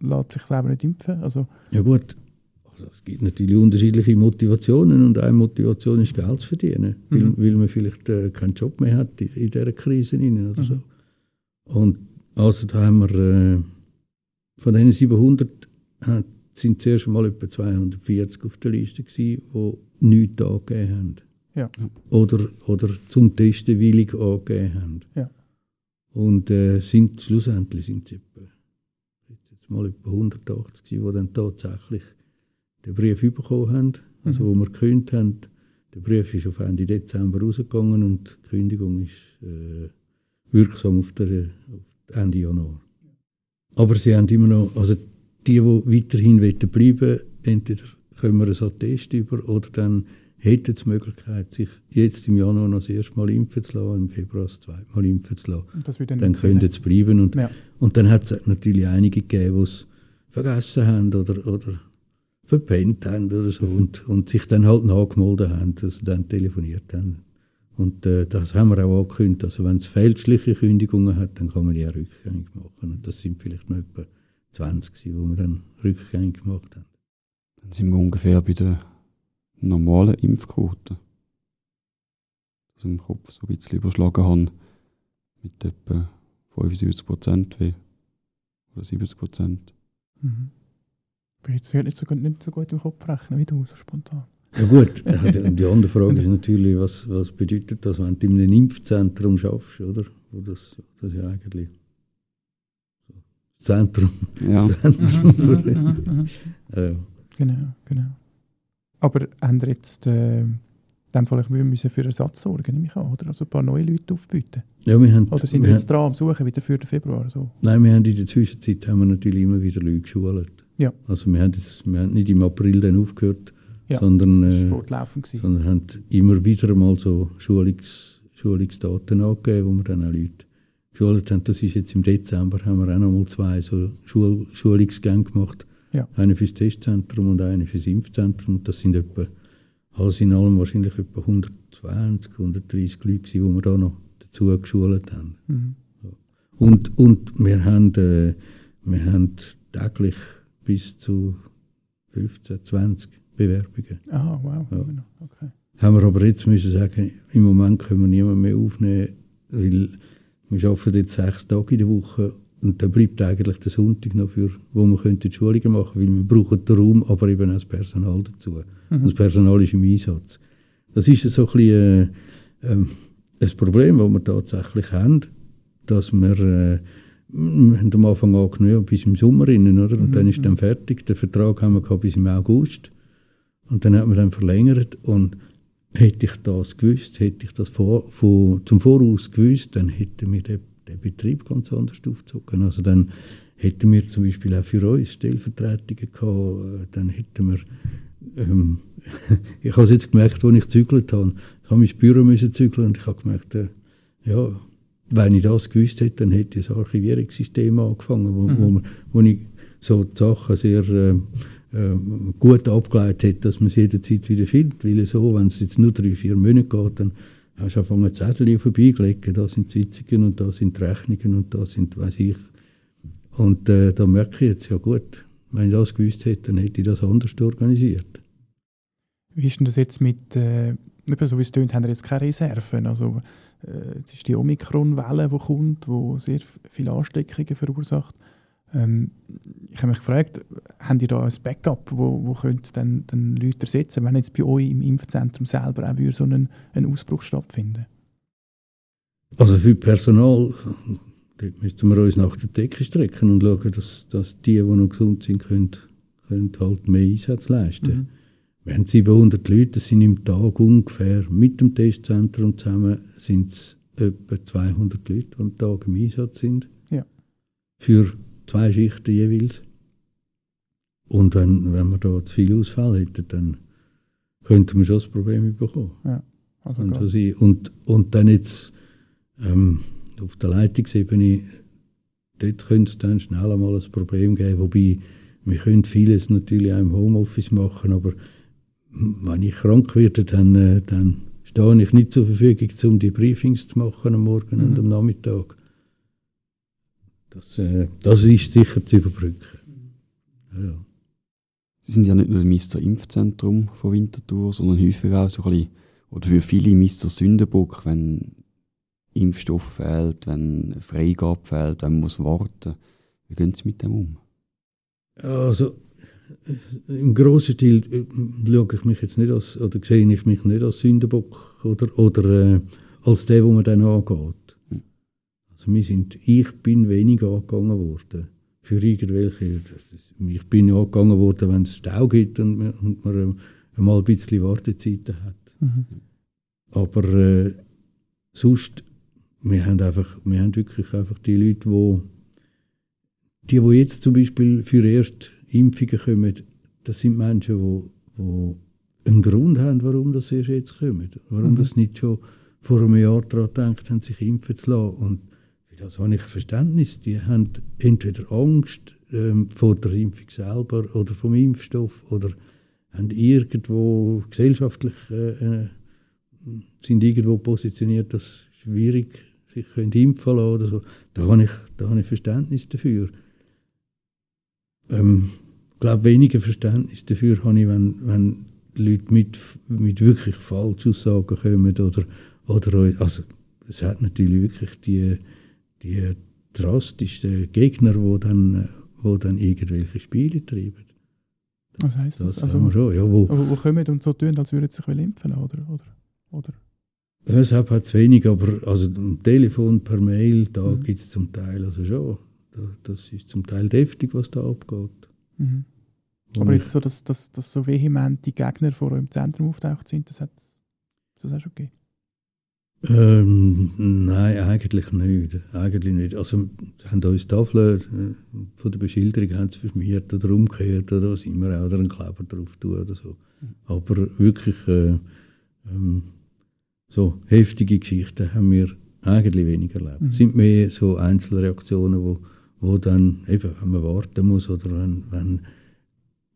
lässt sich selber nicht impfen. Also, Ja gut, also es gibt natürlich unterschiedliche Motivationen und eine Motivation ist Geld zu verdienen, weil, Mhm. weil man vielleicht äh, keinen Job mehr hat in, in dieser Krise rein oder Mhm. so. Und also da haben wir äh, von diesen 700 äh, sind zuerst mal etwa 240 auf der Liste gewesen, die nichts angegeben haben. Ja. Oder, oder zum Testen willig angegeben haben. Ja. Und äh, sind, schlussendlich sind es etwa, jetzt mal etwa 180 gewesen, die dann tatsächlich den Brief bekommen haben, also Mhm. wo wir gekündigt haben. Der Brief ist auf Ende Dezember rausgegangen und die Kündigung ist äh, wirksam auf, der, auf Ende Januar. Aber sie haben immer noch, also die, die weiterhin wollen bleiben entweder können wir ein Attest über oder dann hätten die Möglichkeit, sich jetzt im Januar noch das erste Mal impfen zu lassen, im Februar das zweite Mal impfen zu lassen. das Dann können Sinn sie bleiben. Und, Ja. und dann hat es natürlich einige gegeben, die es vergessen haben oder, oder verpennt haben oder so und, und sich dann halt nachgemeldet haben, dass sie dann telefoniert haben. Und äh, das haben wir auch angekündigt. Also wenn es fälschliche Kündigungen hat, dann kann man die auch rückgängig machen. Und das sind vielleicht noch etwa 20 gewesen, die wir dann rückgängig gemacht haben. Dann sind wir ungefähr bei der normalen Impfquote. Also im Kopf so ein bisschen überschlagen haben mit etwa 75 Prozent oder 70 Prozent. Mhm. Ich bin jetzt nicht so, gut- nicht so gut im Kopf rechnen wie du, so spontan. Ja gut, äh, die, andere Frage ist natürlich, was, was bedeutet das, wenn du in einem Impfzentrum schaffst, oder? Wo das, das ist ja eigentlich so das Zentrum. Ja, Das Zentrum. Mhm. ja. Genau, genau. Aber haben ihr jetzt äh, dem Fall wir müssen für Ersatz sorgen, nehme ich an, oder? Also ein paar neue Leute aufbieten. ja, wir haben, Oder sind wir wir jetzt haben, dran am Suchen wieder für den Februar? So? Nein, wir haben in der Zwischenzeit haben wir natürlich immer wieder Leute geschult. Ja. Also wir haben, jetzt, wir haben nicht im April dann aufgehört, Ja. sondern, äh, fortlaufend. gewesen. sondern haben immer wieder mal so Schulungs, Schulungsdaten angegeben, wo wir dann auch Leute geschult haben. Das ist jetzt im Dezember, haben wir auch noch mal zwei so Schul Schulungsgänge gemacht. Ja. Eine fürs Testzentrum und eine fürs Impfzentrum. Das sind etwa, alles in allem wahrscheinlich etwa 120, 130 Leute die wir da noch dazu geschult haben. Mhm. Und, und wir, haben, äh, wir haben täglich bis zu 15, 20 Bewerbungen. Ah, wow. Ja. Okay. Haben wir aber jetzt müssen sagen, im Moment können wir niemanden mehr aufnehmen, weil wir arbeiten jetzt sechs Tage in der Woche und dann bleibt eigentlich der Sonntag noch für, wo wir könnten die Schulungen machen, weil wir brauchen den Raum, aber eben auch das Personal dazu. Mhm. Und das Personal ist im Einsatz. Das ist so ein bisschen äh, ähm, ein Problem, das wir tatsächlich haben, dass wir, äh, wir haben am Anfang angenommen, bis im Sommer rein, oder? Und Mhm, dann ist mhm. dann fertig. Den Vertrag haben wir gehabt bis im August. Und dann hat man dann verlängert und hätte ich das gewusst, hätte ich das vor, vor, zum Voraus gewusst, dann hätten wir den, den Betrieb ganz anders aufgezogen. Also dann hätten wir zum Beispiel auch für uns Stellvertretungen gehabt, dann hätten wir ähm, (laughs) ich habe es jetzt gemerkt, als ich gezügelt habe. Ich habe mein Büro müssen zügeln und ich habe gemerkt, äh, ja, wenn ich das gewusst hätte, dann hätte ich das Archivierungssystem angefangen, wo, mhm. wo, man, wo ich so die Sachen sehr äh, äh, gut abgeleitet hätte, dass man es jederzeit wieder findet. Weil so, wenn es jetzt nur drei, vier Monate geht, dann hast angefangen, Zettel vorbeigelegt, da sind Sitzungen und da sind Rechnungen und da sind, weiß ich. Und äh, da merke ich jetzt, ja gut, wenn ich das gewusst hätte, dann hätte ich das anders organisiert. Wie ist denn das jetzt mit, äh, so wie es tönt, haben wir jetzt keine Reserven? Also, äh, es ist die Omikron-Welle, die kommt, die sehr viele Ansteckungen verursacht. Ähm, ich habe mich gefragt, haben die da ein Backup, wo, wo könnte dann, dann Leute ersetzen, wenn jetzt bei euch im Impfzentrum selber auch so ein, ein Ausbruch stattfinden Also für Personal Dort müssten wir uns nach der Decke strecken und schauen, dass, dass die, die noch gesund sind, können, können halt mehr Einsatz leisten. Mhm. Wir haben 700 Leute, sind im Tag ungefähr mit dem Testzentrum zusammen sind es etwa 200 Leute, die am Tag im Einsatz sind. Ja. Für zwei Schichten jeweils. Und wenn, wenn wir da zu viel Ausfall hätten, dann könnten wir schon das Problem bekommen. Ja, also und, und, und dann jetzt ähm, auf der Leitungsebene, dort könnte es dann schnell einmal ein Problem geben, wobei wir können vieles natürlich auch im Homeoffice machen, aber wenn ich krank werde, dann, äh, dann stehe ich nicht zur Verfügung, um die Briefings zu machen am Morgen mhm. und am Nachmittag. Das, äh, das ist sicher zu überbrücken. Ja. Sie sind ja nicht nur das Mr. Impfzentrum von Winterthur, sondern häufig auch so ein bisschen, oder für viele Mr. Sündenbock, wenn Impfstoff fehlt, wenn Freigabe fehlt, wenn man muss warten Wie gehen Sie mit dem um? Also im grossen Stil äh, schaue ich mich jetzt nicht als, oder sehe ich mich nicht als Sündenbock oder, oder äh, als der, wo man dann angeht. Also wir sind, ich bin wenig angegangen worden für irgendwelche, ich bin angegangen worden, wenn es Stau gibt und man, und man äh, mal ein bisschen Wartezeiten hat. Mhm. Aber äh, sonst wir haben einfach, wir haben wirklich einfach die Leute, wo die, die jetzt zum Beispiel für erste Impfungen kommen, das sind Menschen, wo, wo einen Grund haben, warum das erst jetzt kommen. Warum mhm. das nicht schon vor einem Jahr daran haben, sich impfen zu lassen. Und das habe ich Verständnis. Die haben entweder Angst ähm, vor der Impfung selber oder vom Impfstoff oder haben irgendwo gesellschaftlich äh, äh sind irgendwo positioniert, dass schwierig sich können impfen lassen oder so. Da habe ich, da habe ich Verständnis dafür. Ähm, ich glaube, weniger Verständnis dafür habe ich, wenn, wenn Leute mit, mit wirklich Falschaussagen kommen oder, oder also es hat natürlich wirklich die, die drastischsten Gegner, die dann, wo dann irgendwelche Spiele treiben. Was heisst das? das also, schon, ja, wo, wo, kommen und so tun, als würden sie sich impfen oder, oder, oder? WhatsApp hat es wenig, aber also am Telefon, per Mail, da mhm. gibt es zum Teil also schon. das ist zum Teil deftig, was da abgeht. Mhm. Aber jetzt so, dass, dass, dass so vehement die Gegner vor eurem Zentrum auftaucht sind, das hat das auch schon gegeben? Ähm, nein, eigentlich nicht. Eigentlich nicht. Also, haben uns Tafeln äh, von der Beschilderung haben sie verschmiert oder umgekehrt oder was immer, oder einen Kleber drauf tun oder so. Mhm. Aber wirklich, äh, ähm, so heftige Geschichten haben wir eigentlich weniger erlebt. Mhm. Es sind mehr so Einzelreaktionen, wo, wo dann eben, wenn man warten muss oder wenn, wenn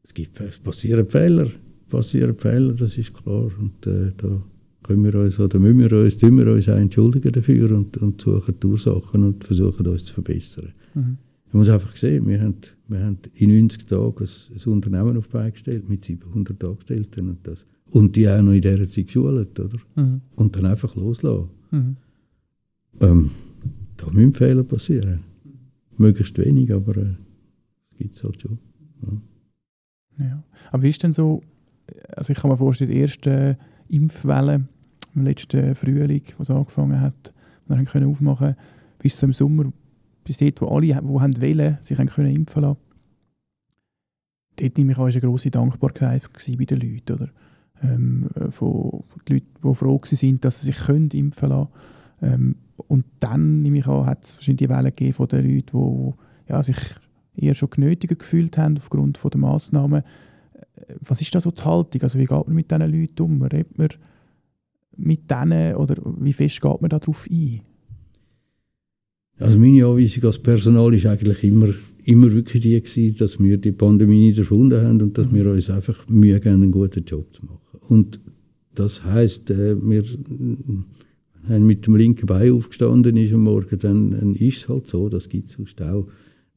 es gibt, es passieren Fehler, passieren Fehler, das ist klar. Und äh, da können wir uns oder müssen wir uns, tun wir uns auch entschuldigen dafür und, und suchen die Ursachen und versuchen uns zu verbessern. Mhm. Man muss einfach sehen, wir haben, wir haben in 90 Tagen ein, ein Unternehmen auf die gestellt mit 700 Angestellten und das und die auch noch in dieser Zeit geschult, oder? Mhm. Und dann einfach loslassen. Mhm. Ähm, da müssen Fehler passieren. Möglichst wenig, aber äh, gibt es halt schon. Ja. ja. Aber wie ist denn so, also ich kann mir vorstellen, die erste Impfwelle im letzten Frühling, was angefangen hat, wir können aufmachen bis zum Sommer, bis dort, wo alle, die haben wollen, sich haben können impfen lassen. Dort nehme ich an, eine grosse Dankbarkeit bei den Leuten, oder? ähm, von den Leuten, die froh waren, dass sie sich können impfen lassen ähm, Und dann, nehme ich an, hat es wahrscheinlich die Welle gegeben von den Leuten, die ja, sich eher schon genötigt gefühlt haben aufgrund der Massnahmen. Äh, was ist da so die Haltung? Also wie geht man mit diesen Leuten um? Redet man mit denen oder wie fest geht man darauf ein? Also meine Anweisung als Personal ist eigentlich immer, immer wirklich die gewesen, dass wir die Pandemie nicht erfunden haben und dass mhm. wir uns einfach Mühe geben, einen guten Job zu machen. Und das heisst, äh, wir haben mit dem linken Bein aufgestanden ist am Morgen, dann, dann ist es halt so, das gibt es sonst auch.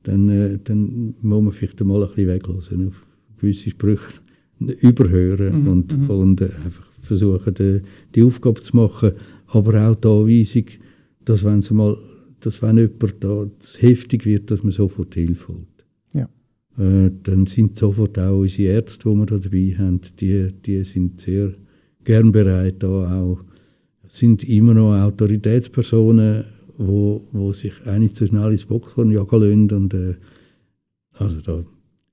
Dann, äh, dann muss man vielleicht mal ein bisschen weglassen, auf gewisse Sprüche überhören mhm. und, mhm. und äh, einfach versuchen, die, die Aufgabe zu machen. Aber auch die Anweisung, dass wenn, sie mal, dass wenn jemand da heftig wird, dass man sofort Hilfe holt. Ja. Äh, dann sind sofort auch unsere Ärzte, die wir da dabei haben, die, die sind sehr gern bereit, da auch sind immer noch Autoritätspersonen, wo, wo sich eigentlich zu schnell ins Boxhorn jagen lassen. Und, äh, also da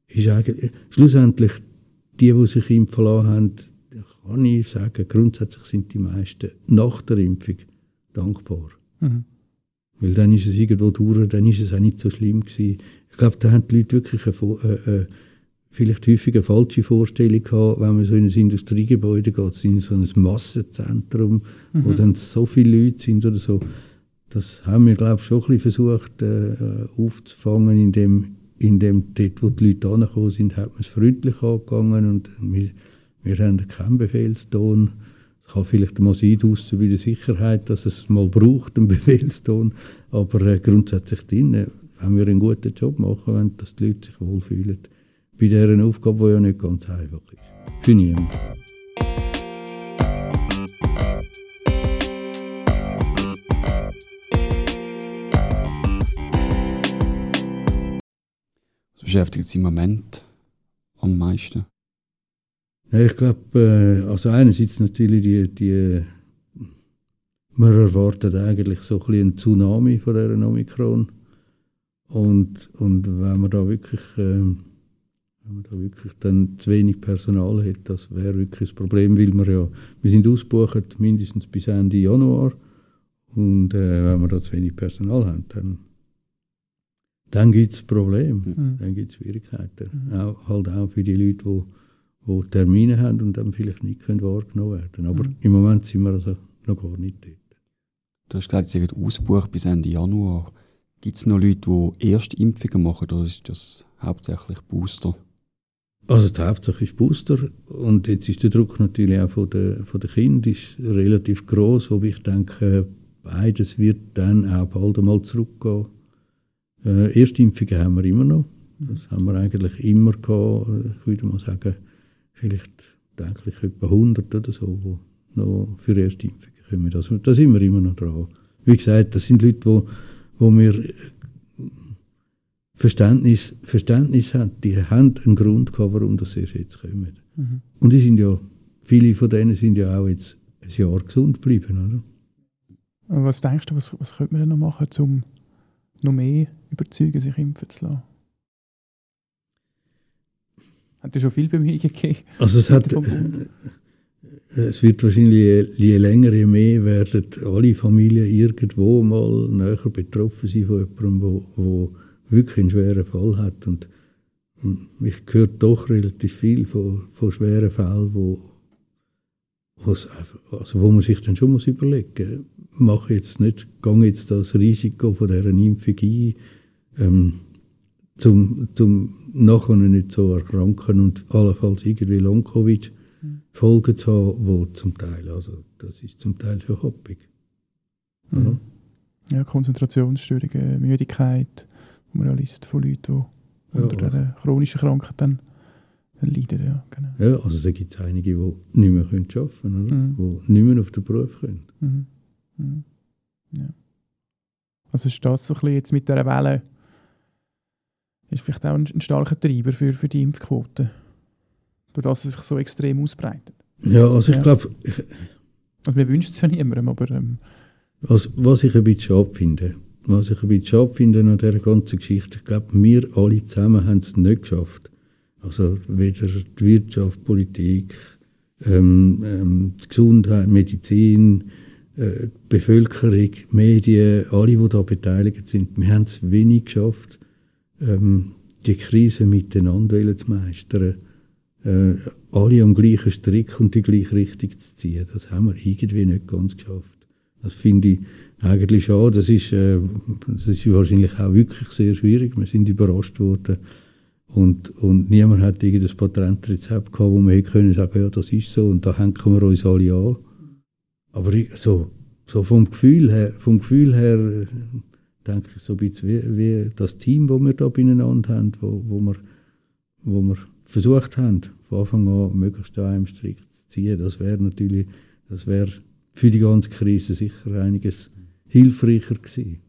ist eigentlich, schlussendlich die, die sich impfen lassen haben, kann ich sagen, grundsätzlich sind die meisten nach der Impfung dankbar. Mhm. Weil dann ist es irgendwo durch, dann ist es auch nicht so schlimm gewesen. Ich glaube, da haben die Leute wirklich eine, äh, äh, vielleicht häufig eine falsche Vorstellung gehabt, wenn man so in ein Industriegebäude geht, in so ein Massenzentrum, mhm. wo dann so viele Leute sind oder so. Das haben wir, glaube ich, schon ein bisschen versucht äh, aufzufangen, indem, indem dort, wo die Leute angekommen sind, hat man es freundlich angegangen und wir, wir haben keinen Befehlston. Es kann vielleicht mal sein, bei der Sicherheit, dass es mal braucht, einen (laughs) Befehlston. Aber äh, grundsätzlich drin, wenn wir einen guten Job machen, wenn dass die Leute sich wohlfühlen. Bei dieser Aufgabe, die ja nicht ganz einfach ist. Für niemanden. Was beschäftigt Sie im Moment am meisten? Ja, ich glaube, äh, also einerseits natürlich die, die man erwartet eigentlich so ein bisschen einen Tsunami von dieser Omikron. Und, und wenn man da wirklich, äh, wenn man da wirklich dann zu wenig Personal hat, das wäre wirklich das Problem, weil wir ja, wir sind ausgebucht mindestens bis Ende Januar. Und äh, wenn wir da zu wenig Personal haben, dann, dann gibt es Probleme, mhm. dann gibt es Schwierigkeiten. Mhm. Auch, halt auch für die Leute, die die Termine haben und dann vielleicht nicht können wahrgenommen werden Aber mhm. im Moment sind wir also noch gar nicht dort. Du hast gesagt, Sie sind ausgebucht bis Ende Januar. Gibt es noch Leute, die Erstimpfungen machen oder ist das hauptsächlich Booster? Also die Hauptsache ist Booster und jetzt ist der Druck natürlich auch von den, von den Kindern ist relativ groß, aber ich denke, beides wird dann auch bald einmal zurückgehen. Äh, Erstimpfungen haben wir immer noch. Das haben wir eigentlich immer gehabt. Ich würde mal sagen, vielleicht denke ich etwa 100 oder so, die noch für Erstimpfungen kommen. Also, da sind wir immer noch dran. Wie gesagt, das sind Leute, wo, wo wir Verständnis, Verständnis haben. Die haben einen Grund gehabt, warum das erst jetzt kommen. Mhm. Und die sind ja, viele von denen sind ja auch jetzt ein Jahr gesund geblieben, oder? Was denkst du, was, was könnte man denn noch machen, um noch mehr überzeugen, sich impfen zu lassen? Hat es schon viel Bemühungen (laughs) gegeben? Also es hat, es wird wahrscheinlich, je länger, je mehr werden alle Familien irgendwo mal näher betroffen sein von jemandem, wo, wo wirklich einen schweren Fall hat. Und ich höre doch relativ viel von, von schweren Fällen, wo, also wo man sich dann schon muss überlegen muss, mache jetzt nicht, gehe jetzt das Risiko von dieser Impfung ein, ähm, zum, zum nachher nicht so erkranken und allenfalls irgendwie Long-Covid-Folgen zu haben, wo zum Teil, also das ist zum Teil schon happig. Mhm. Ja, Konzentrationsstörungen, Müdigkeit, wo man ja liest von Leuten, die ja. unter dieser chronischen Krankheit dann, dann leiden. Ja, genau. ja also da gibt es einige, die nicht mehr arbeiten können, mhm. die nicht mehr auf den Beruf können. Mhm. Mhm. Ja. Also ist das so ein bisschen jetzt mit dieser Welle ist vielleicht auch ein, ein starker Treiber für, für die Impfquote. Durch das es sich so extrem ausbreitet. Ja, also ich ja. glaube... Also wir wünschen es ja niemandem, aber... Ähm, was, was ich ein bisschen schade finde, was ich ein bisschen schade finde an dieser ganzen Geschichte, ich glaube, wir alle zusammen haben es nicht geschafft. Also weder die Wirtschaft, Politik, ähm, ähm, die Gesundheit, Medizin, äh, Bevölkerung, Medien, alle, die da beteiligt sind. Wir haben es wenig geschafft, ähm, die Krise miteinander zu meistern. Äh, alle am gleichen Strick und die gleiche Richtung zu ziehen. Das haben wir irgendwie nicht ganz geschafft. Das finde ich eigentlich schade. Das ist, äh, das ist wahrscheinlich auch wirklich sehr schwierig. Wir sind überrascht worden. Und, und niemand hat irgendein Patentrezept gehabt, wo man hätte können sagen, ja, das ist so und da hängen wir uns alle an. Aber ich, so, so vom Gefühl her, vom Gefühl her denke ich so ein bisschen wie, wie das Team, das wir da beieinander haben, wo, wo, wir, wo wir versucht haben, von Anfang an möglichst an einem Strick zu ziehen. Das wäre natürlich, das wäre für die ganze Krise sicher einiges hilfreicher gewesen.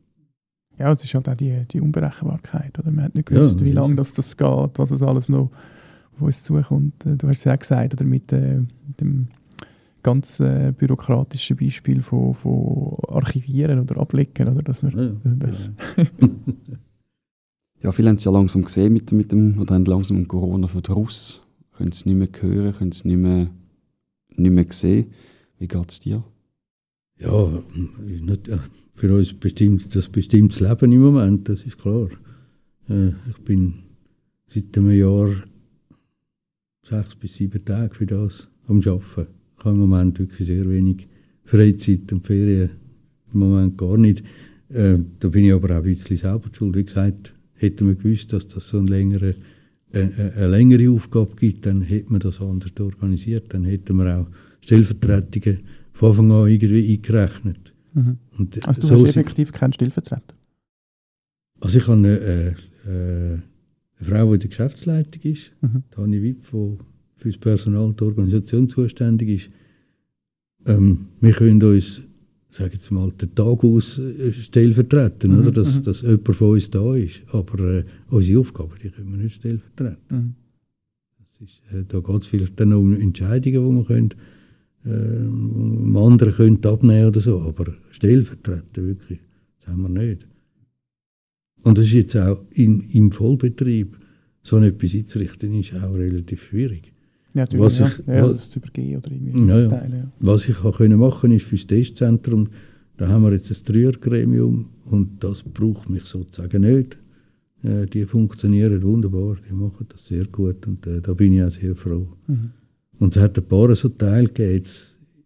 Ja, es ist halt auch die, die Unberechenbarkeit. Oder? Man hat nicht gewusst, ja, wie lange das, das geht, was es alles noch auf uns zukommt. Äh, du hast es ja auch gesagt, oder mit äh, dem ganz äh, bürokratischen Beispiel von, von Archivieren oder Ablegen. Oder? Dass wir, ja, (laughs) das ja. (laughs) ja, viele haben es ja langsam gesehen mit, mit dem, oder haben langsam einen Corona-Verdruss. Können es nicht mehr hören, können es nicht mehr, nicht mehr sehen. Wie geht es dir? Ja, nicht, für uns bestimmt das bestimmtes Leben im Moment, das ist klar. Äh, ich bin seit einem Jahr sechs bis sieben Tage für das am Arbeiten. Ich habe im Moment wirklich sehr wenig Freizeit und Ferien. Im Moment gar nicht. Äh, da bin ich aber auch ein bisschen selber schuld. Wie gesagt, hätte man gewusst, dass das so eine längere, äh, äh, eine längere Aufgabe gibt, dann hätte man das anders organisiert. Dann hätten wir auch Stellvertretungen von Anfang an irgendwie eingerechnet. Mhm. Und, also du so hast effektiv keinen Stellvertreter? Also ich habe eine, äh, äh, eine Frau, die in der Geschäftsleitung ist, mhm. Tanja Wipp, die für das Personal und die Organisation zuständig ist. Ähm, wir können uns, sage jetzt mal, den Tag aus äh, stellvertreten, mhm. oder? Dass, mhm. dass jemand von uns da ist. Aber äh, unsere Aufgabe, die können wir nicht stellvertreten. Mhm. Ist, äh, da geht es vielleicht dann um Entscheidungen, die wir können äh, anderen könnte abnehmen oder so, aber stellvertreten wirklich, das haben wir nicht. Und das ist jetzt auch in, im Vollbetrieb, so etwas einzurichten, ist auch relativ schwierig. Ja, natürlich, was ja. Ich, ja, das zu übergehen oder irgendwie ja, zu teilen. Ja. Was ich auch können machen ist für das Testzentrum, da haben wir jetzt ein Dreiergremium und das braucht mich sozusagen nicht. Äh, die funktionieren wunderbar, die machen das sehr gut und äh, da bin ich auch sehr froh. Mhm. Und es hat ein paar so Teile gegeben,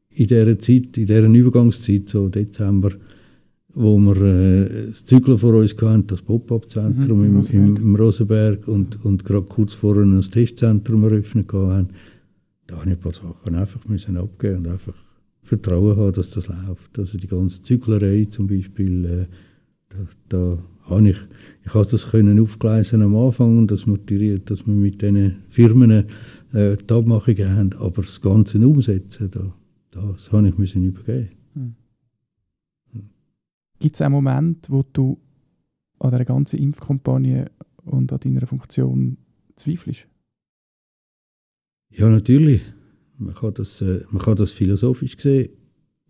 in dieser Zeit, in dieser Übergangszeit, so Dezember, wo wir äh, das Zyklo vor uns hatten, das Pop-Up-Zentrum mhm, im, Rosenberg. Im, im, Rosenberg und, und gerade kurz vorher das Testzentrum eröffnet haben. Da habe ich ein paar Sachen einfach müssen abgeben und einfach Vertrauen haben, dass das läuft. Also die ganze Zyklerei zum Beispiel, äh, da, da habe ich, ich habe das können aufgleisen am Anfang, dass wir, dass wir mit diesen Firmen äh, die Abmachungen haben, aber das Ganze umsetzen, da, das habe ich müssen übergeben. Gibt es einen Moment, wo du an der ganzen Impfkampagne und an deiner Funktion zweifelst? Ja, natürlich. Man kann das, äh, man kann das philosophisch sehen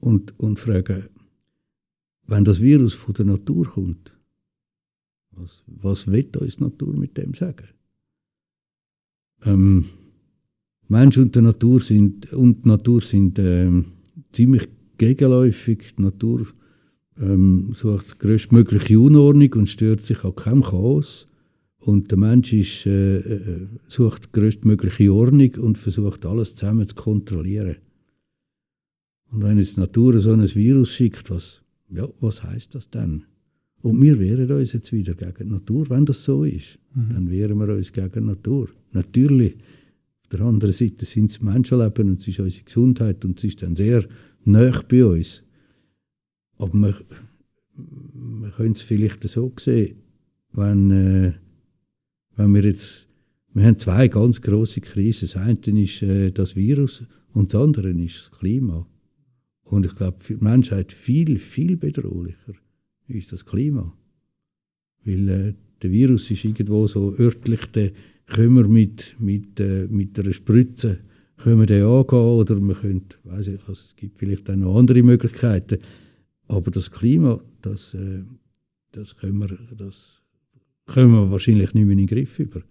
und, und fragen, wenn das Virus von der Natur kommt, was, was wird uns die Natur mit dem sagen? Ähm, Mensch und die Natur sind, und Natur sind ähm, ziemlich gegenläufig. Die Natur ähm, sucht die größtmögliche Unordnung und stört sich an keinem Chaos. Und der Mensch ist, äh, äh, sucht die größtmögliche Ordnung und versucht alles zusammen zu kontrollieren. Und wenn jetzt die Natur so ein Virus schickt, was, ja, was heißt das dann? Und wir wehren uns jetzt wieder gegen die Natur, wenn das so ist. Mhm. Dann wehren wir uns gegen die Natur. Natürlich der anderen Seite sind es Menschenleben und es ist unsere Gesundheit und es ist dann sehr nah bei uns. Aber man, man könnte es vielleicht so sehen, wenn, äh, wenn wir jetzt, wir haben zwei ganz große Krisen. Das eine ist äh, das Virus und das andere ist das Klima. Und ich glaube, für die Menschheit viel, viel bedrohlicher ist das Klima. Weil äh, der Virus ist irgendwo so örtlich der können wir mit, mit, äh, mit einer Spritze können wir den angehen oder wir können, weiß ich, es gibt vielleicht auch noch andere Möglichkeiten. Aber das Klima, das, äh, das, können wir, das können wir wahrscheinlich nicht mehr in den Griff über.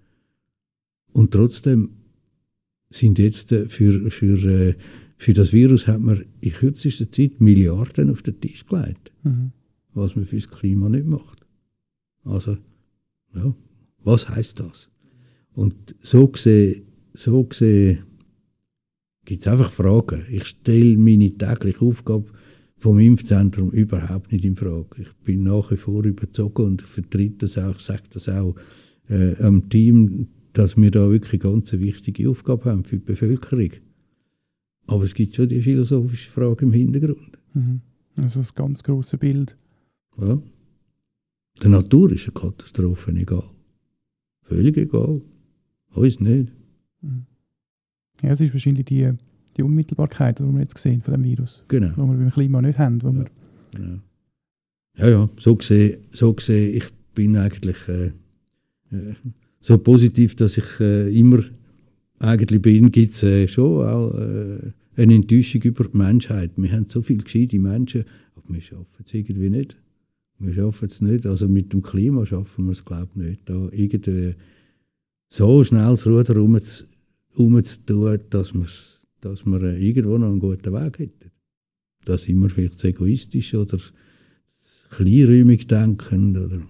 Und trotzdem sind jetzt äh, für, für, äh, für das Virus hat man in kürzester Zeit Milliarden auf den Tisch gelegt, Mhm. was man fürs Klima nicht macht. Also, ja, was heißt das? Und so gesehen, so gesehen gibt es einfach Fragen. Ich stelle meine tägliche Aufgabe vom Impfzentrum überhaupt nicht in Frage. Ich bin nach wie vor überzogen und vertrete das auch, sage das auch äh, am Team, dass wir da wirklich eine ganz wichtige Aufgabe haben für die Bevölkerung. Aber es gibt schon die philosophische Frage im Hintergrund. Mhm. Also das ganz große Bild. Ja. Der Natur ist eine Katastrophe egal. Völlig egal. Uns nicht. Mhm. Ja, es ist wahrscheinlich die, die Unmittelbarkeit, die wir jetzt sehen von dem Virus, Genau. die wir beim Klima nicht haben. Wo Ja. wir, genau. Ja, ja, so gesehen, so gesehen ich bin eigentlich äh, äh, so positiv, dass ich äh, immer eigentlich bin, gibt es äh, schon auch äh, eine Enttäuschung über die Menschheit. Wir haben so viele gescheite Menschen, aber wir schaffen es irgendwie nicht. Wir schaffen es nicht. Also mit dem Klima schaffen wir es, glaube ich, nicht. Da irgendwie so schnell das Ruder rumzutun, dass, wir's- dass wir irgendwo noch einen guten Weg hätten. Da sind wir vielleicht egoistisch oder kleinräumig denkend. Oder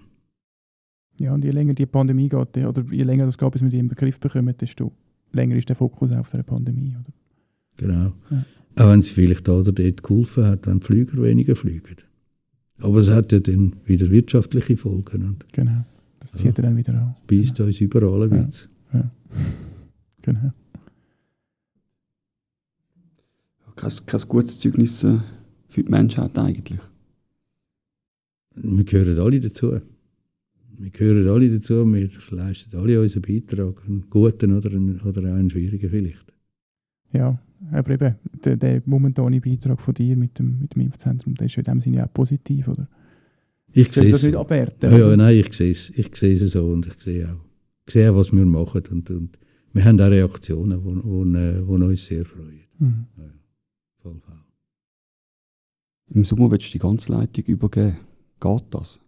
ja, und je länger die Pandemie geht, oder je länger das geht, bis wir die im Begriff bekommen, desto länger ist der Fokus auf der Pandemie. Oder? Genau. Ja. Auch wenn es vielleicht da oder dort geholfen hat, wenn die Flüger weniger fliegen. Aber es hat ja dann wieder wirtschaftliche Folgen und Genau. Das Ja. zieht er dann wieder an. beißt uns überall ein Ja. Witz. (laughs) Genau. Kein, kein gutes Zeugnis äh, für die Menschheit eigentlich. Wir gehören alle dazu. Wir gehören alle dazu, wir leisten alle unseren Beitrag, einen guten oder einen, oder auch einen schwierigen vielleicht. Ja, aber eben, der, der momentane Beitrag von dir mit dem, mit dem Impfzentrum, der ist in dem Sinne auch positiv, oder? Ich sehe das es nicht so. abwerten. Ja, ja, nein, ich sehe es, ich sehe es so und ich sehe auch, ich sehe auch was wir machen und, und wir haben auch Reaktionen, die, uns sehr freuen. Mhm. Voll, voll. Im Sommer willst du die ganze Leitung übergeben. Geht das?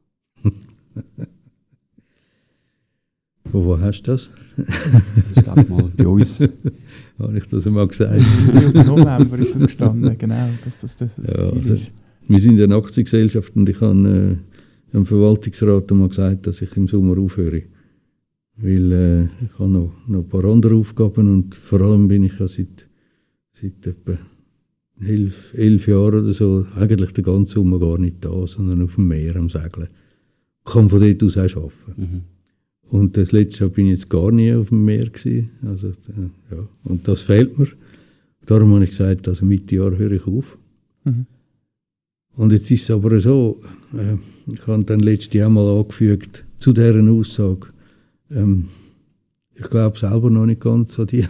(laughs) Wo, wo hast du das? Das ist glaube ich mal bei uns. (laughs) Habe ich das einmal gesagt? Im November ist das gestanden, genau. Das, das, das, das Ja, Ziel also- ist. Wir sind eine Aktiengesellschaft und ich habe äh, dem Verwaltungsrat einmal gesagt, dass ich im Sommer aufhöre. Weil äh, ich habe noch, noch ein paar andere Aufgaben und vor allem bin ich ja seit, seit etwa elf, elf Jahren oder so eigentlich den ganzen Sommer gar nicht da, sondern auf dem Meer am Segeln. Ich kann von dort aus auch arbeiten. Mhm. Und das letzte Jahr bin ich jetzt gar nie auf dem Meer gewesen. Also, äh, ja. Und das fehlt mir. Darum habe ich gesagt, also Mitte Jahr höre ich auf. Mhm. Und jetzt ist es aber so, äh, ich habe dann letztes Jahr mal angefügt zu deren Aussage, ähm, ich glaube selber noch nicht ganz an, die,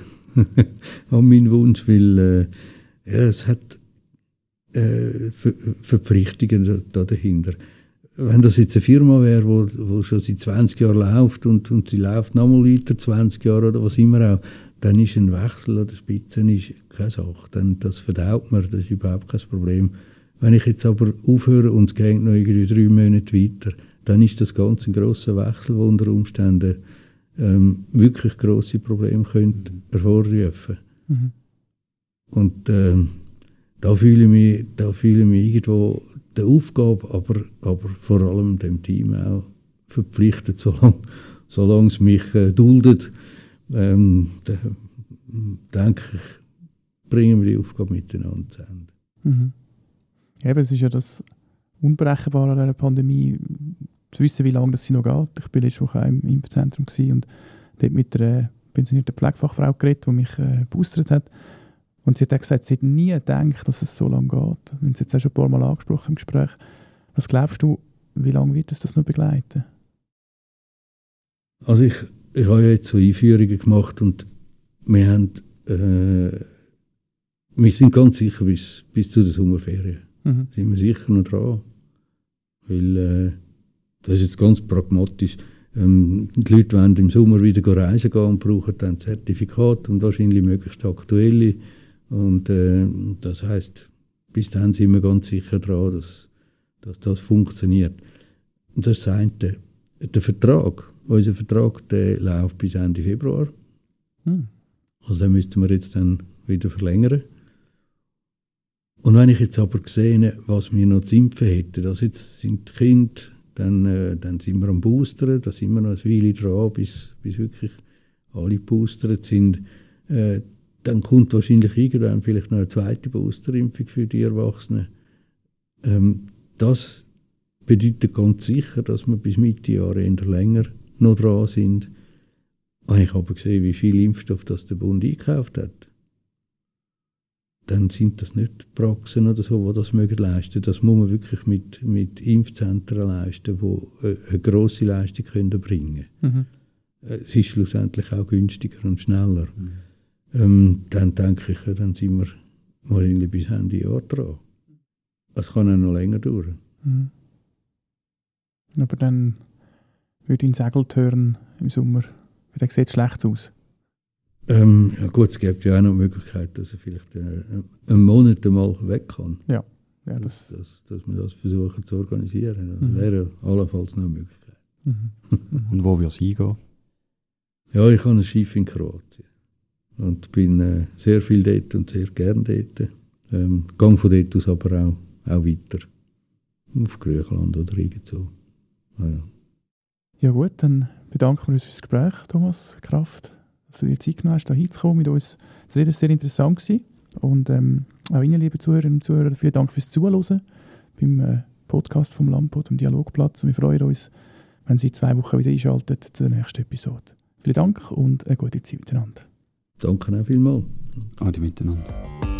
(laughs) an meinen Wunsch, weil äh, ja, es hat äh, Ver Verpflichtungen da, da dahinter. Wenn das jetzt eine Firma wäre, wo, wo schon seit 20 Jahren läuft und, und sie läuft nochmal weiter, 20 Jahre oder was immer auch, dann ist ein Wechsel an der Spitze ist keine Sache. Dann, das verdaut man, das ist überhaupt kein Problem. Wenn ich jetzt aber aufhöre und es geht noch irgendwie drei Monate weiter, dann ist das ganz ein grosser Wechsel, der unter Umständen ähm, wirklich grosse Probleme könnte hervorrufen Mhm. Und ähm, da fühle ich mich, da fühle ich mich irgendwo der Aufgabe, aber, aber vor allem dem Team auch verpflichtet, (laughs) solange, solange es mich äh, duldet, ähm, da, denke ich, bringen wir die Aufgabe miteinander zu Ende. Mhm. Eben, es ist ja das Unberechenbare an dieser Pandemie, zu wissen, wie lange das sie noch geht. Ich war letzte Woche im Impfzentrum und dort mit einer pensionierten Pflegefachfrau geredet, die mich äh, boostert hat. Und sie hat auch gesagt, sie hat nie gedacht, dass es so lange geht. Wir haben es jetzt auch schon ein paar Mal angesprochen im Gespräch. Was glaubst du, wie lange wird es das noch begleiten? Also ich, ich habe ja jetzt so Einführungen gemacht und wir haben, äh, wir sind ganz sicher bis, bis zu den Sommerferien. Mhm. sind wir sicher noch dran. Weil äh, das ist jetzt ganz pragmatisch. Ähm, die Leute wollen im Sommer wieder reisen gehen und brauchen dann Zertifikat und wahrscheinlich möglichst aktuelle. Und äh, das heißt, bis dann sind wir ganz sicher dran, dass, dass das funktioniert. Und das ist das eine. Der Vertrag, unser Vertrag, der läuft bis Ende Februar. Mhm. Also den müssten wir jetzt dann wieder verlängern. Und wenn ich jetzt aber sehe, was wir noch zu impfen hätten, also jetzt sind die Kinder, dann, äh, dann sind wir am Boostern, da sind wir noch eine Weile dran, bis, bis wirklich alle boostert sind. Äh, dann kommt wahrscheinlich irgendwann vielleicht noch eine zweite Boosterimpfung für die Erwachsenen. Ähm, das bedeutet ganz sicher, dass wir bis Mitte Jahr eher länger noch dran sind. Habe ich aber gesehen, wie viel Impfstoff das der Bund eingekauft hat dann sind das nicht Praxen oder so, die das mögen leisten. Das muss man wirklich mit, mit Impfzentren leisten, die äh, eine grosse Leistung können bringen können. Mhm. Äh, es ist schlussendlich auch günstiger und schneller. Mhm. Ähm, dann denke ich, dann sind wir wahrscheinlich bis Ende Jahr dran. Es kann auch noch länger dauern. Mhm. Aber dann würde ich in Segeltörn im Sommer, dann sieht es schlecht aus. Ähm, ja gut, es gibt ja auch noch die Möglichkeit, dass er vielleicht äh, einen Monat mal weg kann. Ja. ja das dass, dass, dass wir das versuchen zu organisieren. Das mhm. wäre allenfalls noch eine Möglichkeit. Mhm. (laughs) Und wo wir es hingehen? Ja, ich habe ein Schiff in Kroatien. Und bin äh, sehr viel dort und sehr gern dort. Ähm, gang von dort aus aber auch, auch weiter. Auf Griechenland oder irgend so. Ah, ja. ja gut, dann bedanken wir uns für das Gespräch, Thomas Kraft dass du dir Zeit genommen hast, hier hinzukommen mit uns. Es war sehr interessant. Gewesen. Und ähm, auch Ihnen, liebe Zuhörerinnen und Zuhörer, vielen Dank fürs Zuhören beim äh, Podcast vom Lampot, dem Dialogplatz. Und wir freuen uns, wenn Sie zwei Wochen wieder einschalten zur nächsten Episode. Vielen Dank und eine gute Zeit miteinander. Danke auch vielmals. Adi miteinander.